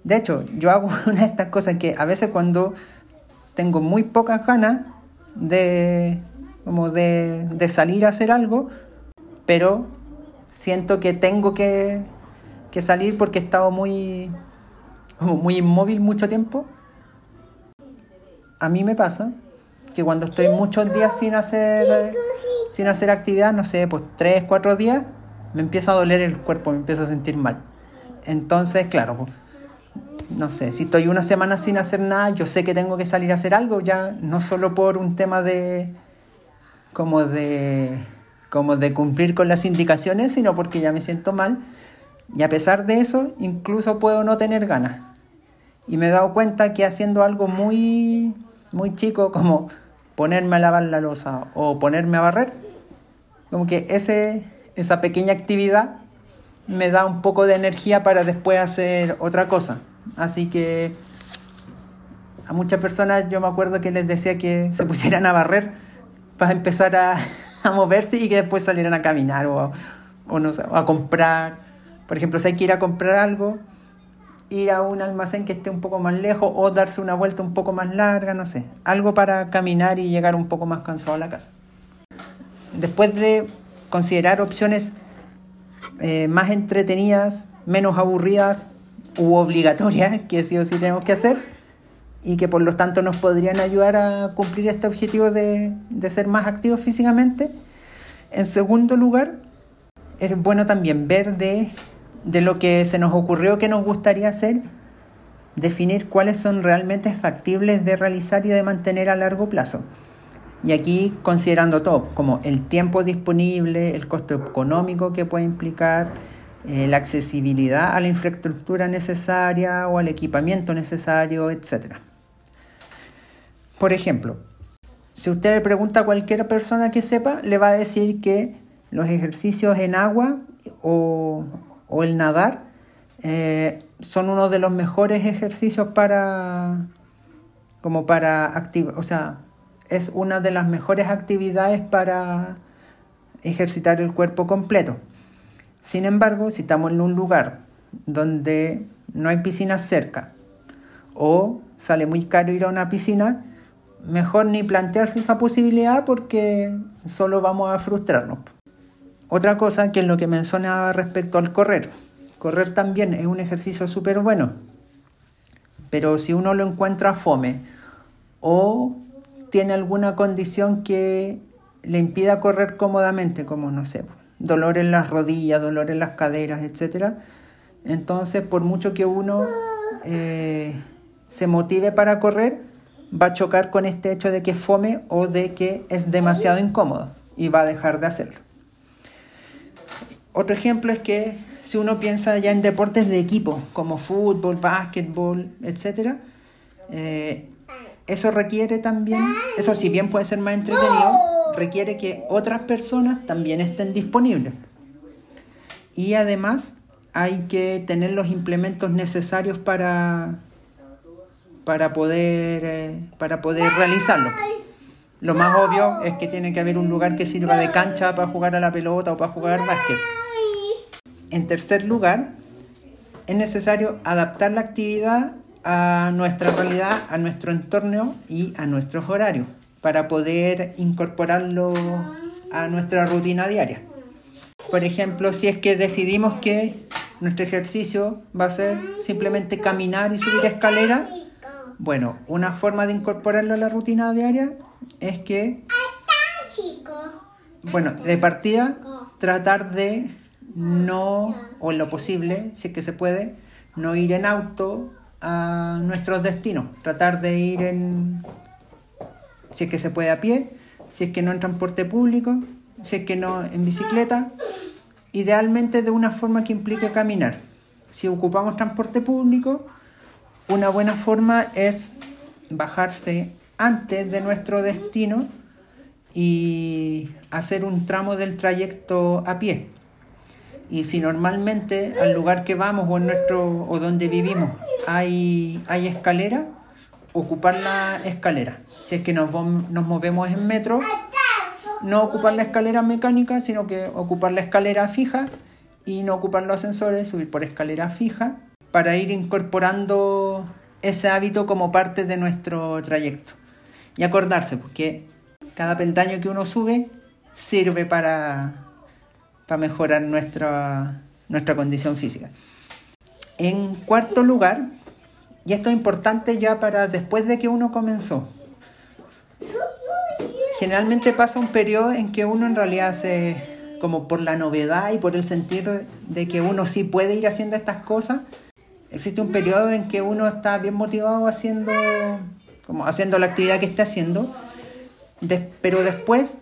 de hecho, yo hago una de estas cosas que a veces cuando tengo muy pocas ganas de, como de, de salir a hacer algo, pero siento que tengo que, que salir porque he estado muy, muy inmóvil mucho tiempo. A mí me pasa que cuando estoy muchos días sin hacer, sin hacer actividad, no sé, pues tres, cuatro días, me empieza a doler el cuerpo, me empiezo a sentir mal. Entonces, claro, no sé, si estoy una semana sin hacer nada, yo sé que tengo que salir a hacer algo ya, no solo por un tema de como de como de cumplir con las indicaciones, sino porque ya me siento mal. Y a pesar de eso, incluso puedo no tener ganas. Y me he dado cuenta que haciendo algo muy muy chico como ponerme a lavar la losa o ponerme a barrer, como que ese esa pequeña actividad me da un poco de energía para después hacer otra cosa. Así que a muchas personas yo me acuerdo que les decía que se pusieran a barrer para empezar a, moverse y que después salieran a caminar o, no a comprar. Por ejemplo, si hay que ir a comprar algo, ir a un almacén que esté un poco más lejos o darse una vuelta un poco más larga, no sé. Algo para caminar y llegar un poco más cansado a la casa. Después de considerar opciones eh, más entretenidas, menos aburridas u obligatorias, que sí o sí tenemos que hacer, y que por lo tanto nos podrían ayudar a cumplir este objetivo de, de ser más activos físicamente. En segundo lugar, es bueno también ver de, de lo que se nos ocurrió que nos gustaría hacer, definir cuáles son realmente factibles de realizar y de mantener a largo plazo. Y aquí considerando todo, como el tiempo disponible, el costo económico que puede implicar, eh, la accesibilidad a la infraestructura necesaria o al equipamiento necesario, etc. Por ejemplo, si usted le pregunta a cualquier persona que sepa, le va a decir que los ejercicios en agua o, o el nadar eh, son uno de los mejores ejercicios para como para activar, o sea, es una de las mejores actividades para ejercitar el cuerpo completo. Sin embargo, si estamos en un lugar donde no hay piscinas cerca o sale muy caro ir a una piscina, mejor ni plantearse esa posibilidad porque solo vamos a frustrarnos. Otra cosa que es lo que mencionaba respecto al correr. Correr también es un ejercicio súper bueno, pero si uno lo encuentra fome o tiene alguna condición que le impida correr cómodamente, como no sé, dolor en las rodillas, dolor en las caderas, etc. Entonces, por mucho que uno eh, se motive para correr, va a chocar con este hecho de que fome o de que es demasiado incómodo y va a dejar de hacerlo. Otro ejemplo es que si uno piensa ya en deportes de equipo, como fútbol, básquetbol, etc., eso requiere también, eso si bien puede ser más entretenido, requiere que otras personas también estén disponibles. Y además hay que tener los implementos necesarios para, para, poder, eh, para poder realizarlo. Lo más obvio es que tiene que haber un lugar que sirva de cancha para jugar a la pelota o para jugar básquet. En tercer lugar, es necesario adaptar la actividad a nuestra realidad, a nuestro entorno y a nuestros horarios para poder incorporarlo a nuestra rutina diaria. Por ejemplo, si es que decidimos que nuestro ejercicio va a ser simplemente caminar y subir escaleras, bueno, una forma de incorporarlo a la rutina diaria es que, bueno, de partida, tratar de no, o en lo posible, si es que se puede, no ir en auto a nuestros destinos, tratar de ir en, si es que se puede a pie, si es que no en transporte público, si es que no en bicicleta, idealmente de una forma que implique caminar. Si ocupamos transporte público, una buena forma es bajarse antes de nuestro destino y hacer un tramo del trayecto a pie. Y si normalmente al lugar que vamos o, en nuestro, o donde vivimos hay, hay escalera, ocupar la escalera. Si es que nos, nos movemos en metro, no ocupar la escalera mecánica, sino que ocupar la escalera fija y no ocupar los ascensores, subir por escalera fija, para ir incorporando ese hábito como parte de nuestro trayecto. Y acordarse, porque cada peldaño que uno sube sirve para, para mejorar nuestra, nuestra condición física. En cuarto lugar, y esto es importante ya para después de que uno comenzó, generalmente pasa un periodo en que uno en realidad se, como por la novedad y por el sentido de que uno sí puede ir haciendo estas cosas, existe un periodo en que uno está bien motivado haciendo, como haciendo la actividad que está haciendo, pero después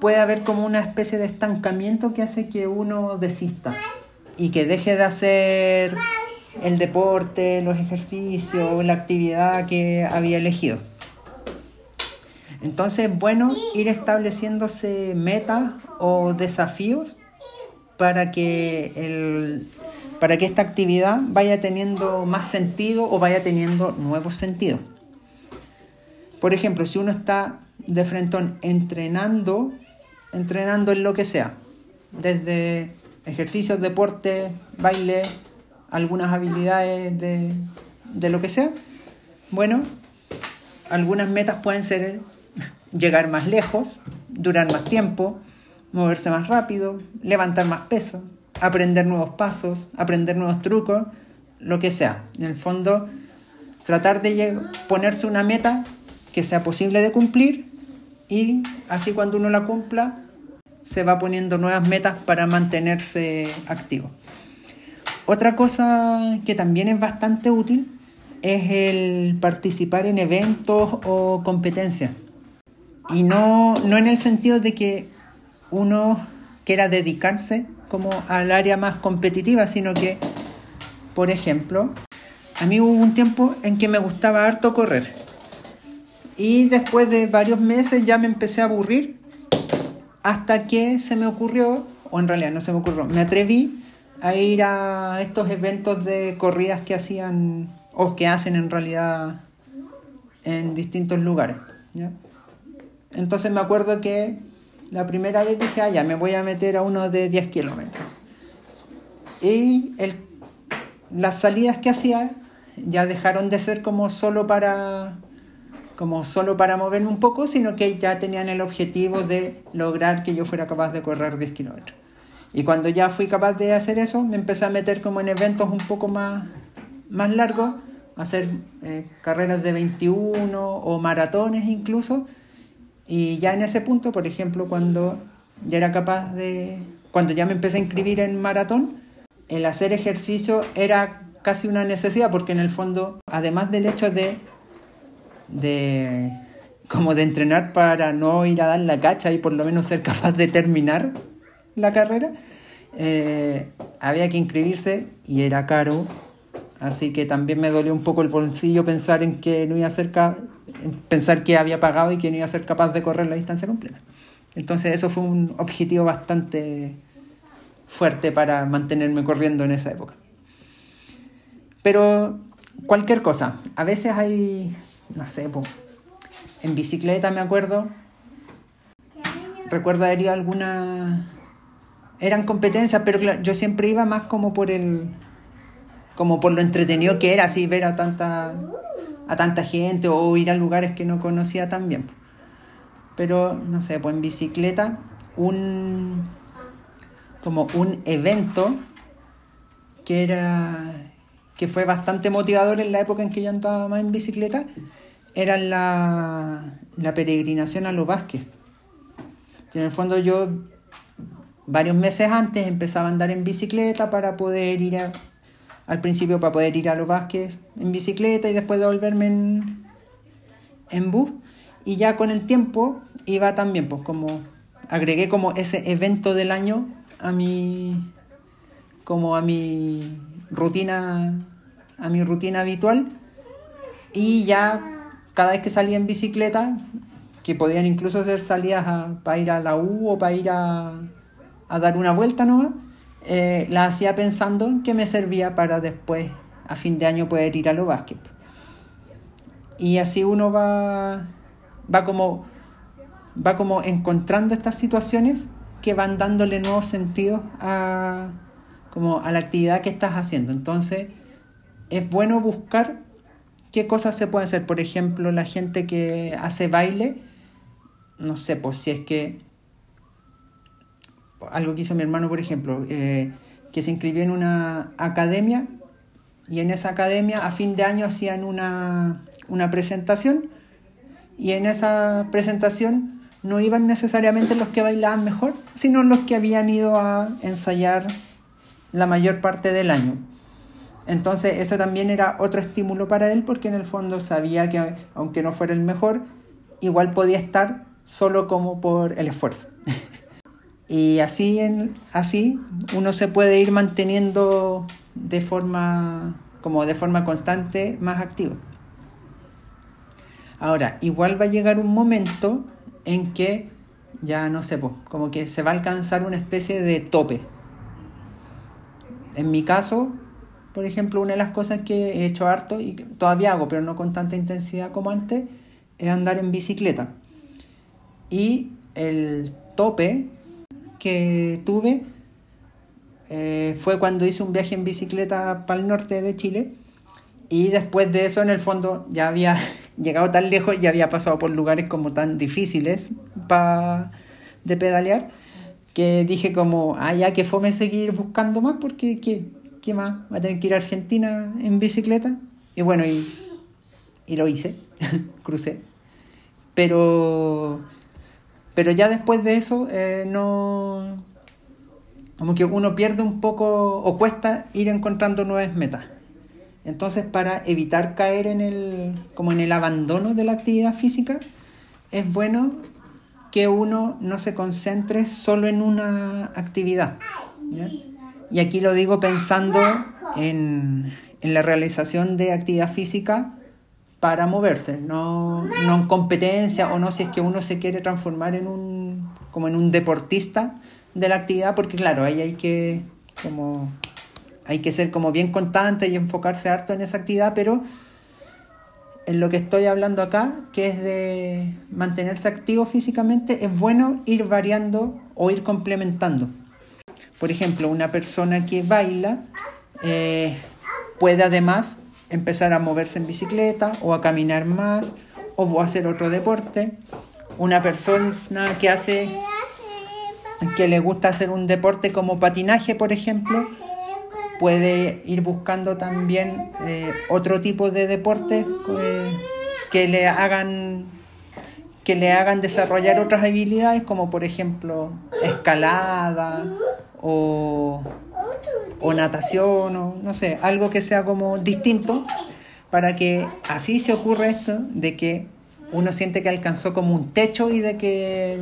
puede haber como una especie de estancamiento que hace que uno desista y que deje de hacer el deporte, los ejercicios, la actividad que había elegido. Entonces, bueno, ir estableciéndose metas o desafíos para que, el, para que esta actividad vaya teniendo más sentido o vaya teniendo nuevos sentidos. Por ejemplo, si uno está de frente entrenando entrenando en lo que sea, desde ejercicios, deporte, baile, algunas habilidades de, de lo que sea. Bueno, algunas metas pueden ser llegar más lejos, durar más tiempo, moverse más rápido, levantar más peso, aprender nuevos pasos, aprender nuevos trucos, lo que sea. En el fondo, tratar de ponerse una meta que sea posible de cumplir y así cuando uno la cumpla se va poniendo nuevas metas para mantenerse activo. Otra cosa que también es bastante útil es el participar en eventos o competencias. Y no, no en el sentido de que uno quiera dedicarse como al área más competitiva, sino que, por ejemplo, a mí hubo un tiempo en que me gustaba harto correr. Y después de varios meses ya me empecé a aburrir hasta que se me ocurrió, o en realidad no se me ocurrió, me atreví a ir a estos eventos de corridas que hacían o que hacen en realidad en distintos lugares. Entonces me acuerdo que la primera vez dije, ah, ya, me voy a meter a uno de 10 kilómetros. Y las salidas que hacía ya dejaron de ser como solo para como solo para moverme un poco, sino que ya tenían el objetivo de lograr que yo fuera capaz de correr 10 kilómetros. Y cuando ya fui capaz de hacer eso, me empecé a meter como en eventos un poco más, más largos, hacer eh, carreras de 21 o maratones incluso, y ya en ese punto, por ejemplo, cuando ya era capaz de, cuando ya me empecé a inscribir en maratón, el hacer ejercicio era casi una necesidad porque en el fondo, además del hecho de, de como de entrenar para no ir a dar la cacha y por lo menos ser capaz de terminar la carrera, eh, había que inscribirse y era caro, así que también me dolió un poco el bolsillo pensar en que no iba a ser pensar que había pagado y que no iba a ser capaz de correr la distancia completa. Entonces eso fue un objetivo bastante fuerte para mantenerme corriendo en esa época. Pero cualquier cosa, a veces hay, no sé, en bicicleta me acuerdo, recuerdo haber ido alguna, eran competencias, pero yo siempre iba más como por el, como por lo entretenido que era, así ver a tanta a tanta gente o ir a lugares que no conocía tan bien. Pero, no sé, pues en bicicleta, un, como un evento que era que fue bastante motivador en la época en que yo andaba más en bicicleta, era la, la peregrinación a los Vázquez. en el fondo yo varios meses antes empezaba a andar en bicicleta para poder ir a, al principio para poder ir a los Vázquez en bicicleta y después devolverme en, en bus. Y ya con el tiempo iba también, pues como agregué como ese evento del año a mi como a mi rutina a mi rutina habitual y ya cada vez que salía en bicicleta que podían incluso ser salidas para ir a la U o para ir a, a dar una vuelta nomás eh, la hacía pensando en que me servía para después, a fin de año, poder ir a los básquet. Y así uno va, va, como, va como encontrando estas situaciones que van dándole nuevos sentidos a, como a la actividad que estás haciendo. Entonces, es bueno buscar qué cosas se pueden hacer. Por ejemplo, la gente que hace baile, no sé, pues si es que algo que hizo mi hermano, por ejemplo, eh, que se inscribió en una academia y en esa academia a fin de año hacían una, una presentación y en esa presentación no iban necesariamente los que bailaban mejor, sino los que habían ido a ensayar la mayor parte del año. Entonces eso también era otro estímulo para él porque en el fondo sabía que aunque no fuera el mejor, igual podía estar solo como por el esfuerzo. Y así, en, así uno se puede ir manteniendo de forma, como de forma constante más activo. Ahora, igual va a llegar un momento en que ya no sé, como que se va a alcanzar una especie de tope. En mi caso, por ejemplo, una de las cosas que he hecho harto y todavía hago, pero no con tanta intensidad como antes, es andar en bicicleta. Y el tope que tuve eh, fue cuando hice un viaje en bicicleta para el norte de Chile y después de eso en el fondo ya había llegado tan lejos y había pasado por lugares como tan difíciles pa, de pedalear que dije como, ah, ya que fome seguir buscando más porque ¿qué, qué más? ¿Va a tener que ir a Argentina en bicicleta? Y bueno, y y lo hice, crucé. Pero, pero ya después de eso, eh, no. Como que uno pierde un poco o cuesta ir encontrando nuevas metas. Entonces, para evitar caer en el, como en el abandono de la actividad física, es bueno que uno no se concentre solo en una actividad. Y aquí lo digo pensando en, en la realización de actividad física para moverse, no, no en competencia o no si es que uno se quiere transformar en un, como en un deportista de la actividad, porque claro, ahí hay que, como, hay que ser como bien constante y enfocarse harto en esa actividad, pero en lo que estoy hablando acá, que es de mantenerse activo físicamente, es bueno ir variando o ir complementando. Por ejemplo, una persona que baila eh, puede además empezar a moverse en bicicleta o a caminar más o hacer otro deporte. Una persona que hace que le gusta hacer un deporte como patinaje, por ejemplo, puede ir buscando también eh, otro tipo de deporte eh, que le hagan que le hagan desarrollar otras habilidades como por ejemplo escalada o o natación o no sé, algo que sea como distinto para que así se ocurra esto de que uno siente que alcanzó como un techo y de que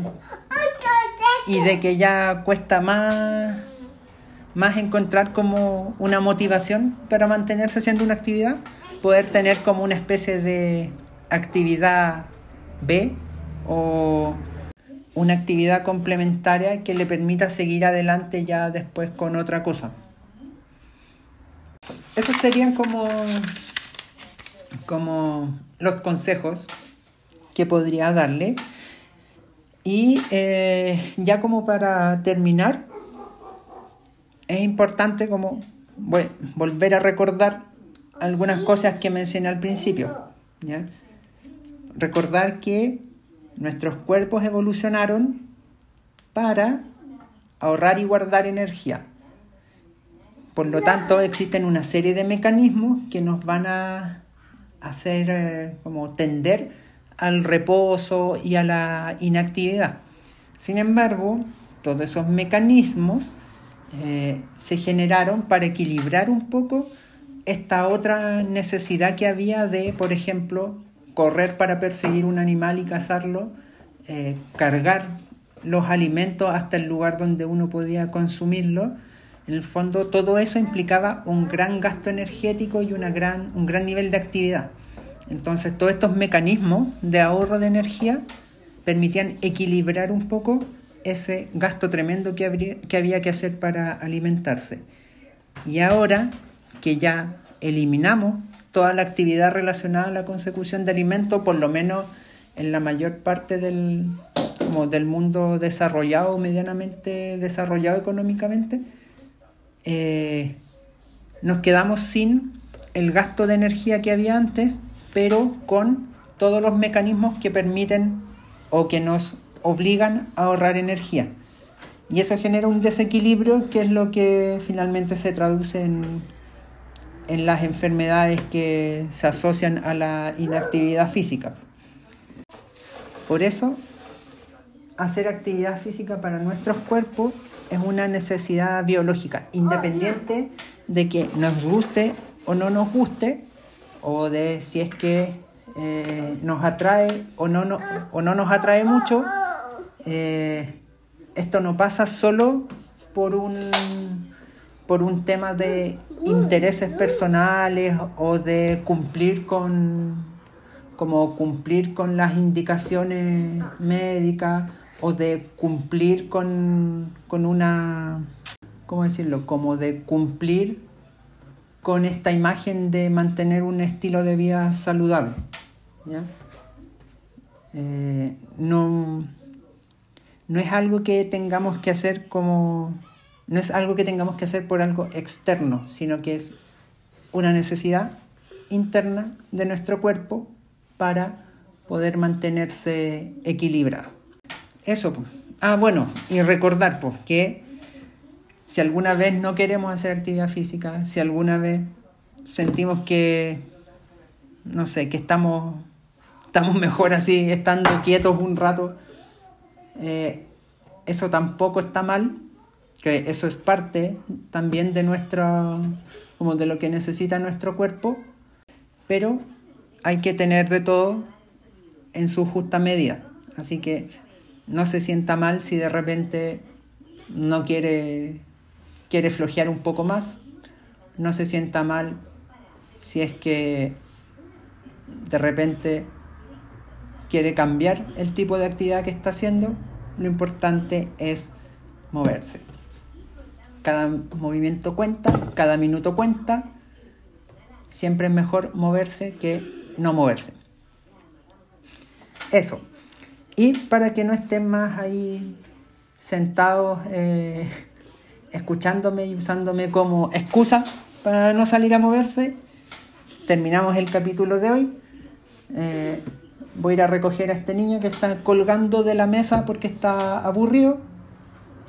y de que ya cuesta más más encontrar como una motivación para mantenerse haciendo una actividad, poder tener como una especie de actividad B o una actividad complementaria que le permita seguir adelante ya después con otra cosa. Esos serían como, como los consejos que podría darle. Y eh, ya como para terminar, es importante como volver a recordar algunas cosas que mencioné al principio. Recordar que nuestros cuerpos evolucionaron para ahorrar y guardar energía. Por lo tanto, existen una serie de mecanismos que nos van a hacer eh, como tender al reposo y a la inactividad. Sin embargo, todos esos mecanismos eh, se generaron para equilibrar un poco esta otra necesidad que había de, por ejemplo, correr para perseguir un animal y cazarlo, eh, cargar los alimentos hasta el lugar donde uno podía consumirlo en el fondo, todo eso implicaba un gran gasto energético y una gran, un gran nivel de actividad. Entonces, todos estos mecanismos de ahorro de energía permitían equilibrar un poco ese gasto tremendo que, había que hacer para alimentarse. Y ahora que ya eliminamos toda la actividad relacionada a la consecución de alimentos, por lo menos en la mayor parte del, del mundo desarrollado, medianamente desarrollado económicamente, eh, nos quedamos sin el gasto de energía que había antes, pero con todos los mecanismos que permiten o que nos obligan a ahorrar energía. Y eso genera un desequilibrio que es lo que finalmente se traduce en, en las enfermedades que se asocian a la inactividad física. Por eso, hacer actividad física para nuestros cuerpos es una necesidad biológica, independiente de que nos guste o no nos guste, o de si es que eh, nos atrae o no, no, o no nos atrae mucho. Eh, esto no pasa solo por un, por un tema de intereses personales o de cumplir con como cumplir con las indicaciones médicas o de cumplir con, una, ¿cómo decirlo? Como de cumplir con esta imagen de mantener un estilo de vida saludable. Eh, no, no es algo que tengamos que hacer como, no es algo que tengamos que hacer por algo externo, sino que es una necesidad interna de nuestro cuerpo para poder mantenerse equilibrado. Eso, pues. Ah, bueno, y recordar, pues, que si alguna vez no queremos hacer actividad física, si alguna vez sentimos que, no sé, que estamos, estamos mejor así, estando quietos un rato. Eh, eso tampoco está mal, que eso es parte también de nuestro, como de lo que necesita nuestro cuerpo, pero hay que tener de todo en su justa medida. Así que no se sienta mal si de repente no quiere, quiere flojear un poco más. No se sienta mal si es que de repente quiere cambiar el tipo de actividad que está haciendo. Lo importante es moverse. Cada movimiento cuenta, cada minuto cuenta. Siempre es mejor moverse que no moverse. Eso. Y para que no estén más ahí sentados eh, escuchándome y usándome como excusa para no salir a moverse, terminamos el capítulo de hoy. Eh, voy a ir a recoger a este niño que está colgando de la mesa porque está aburrido.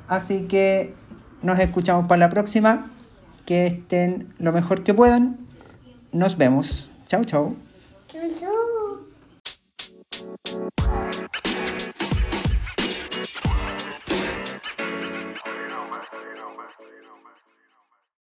Así que nos escuchamos para la próxima. Que estén lo mejor que puedan. Nos vemos. Chao, chao.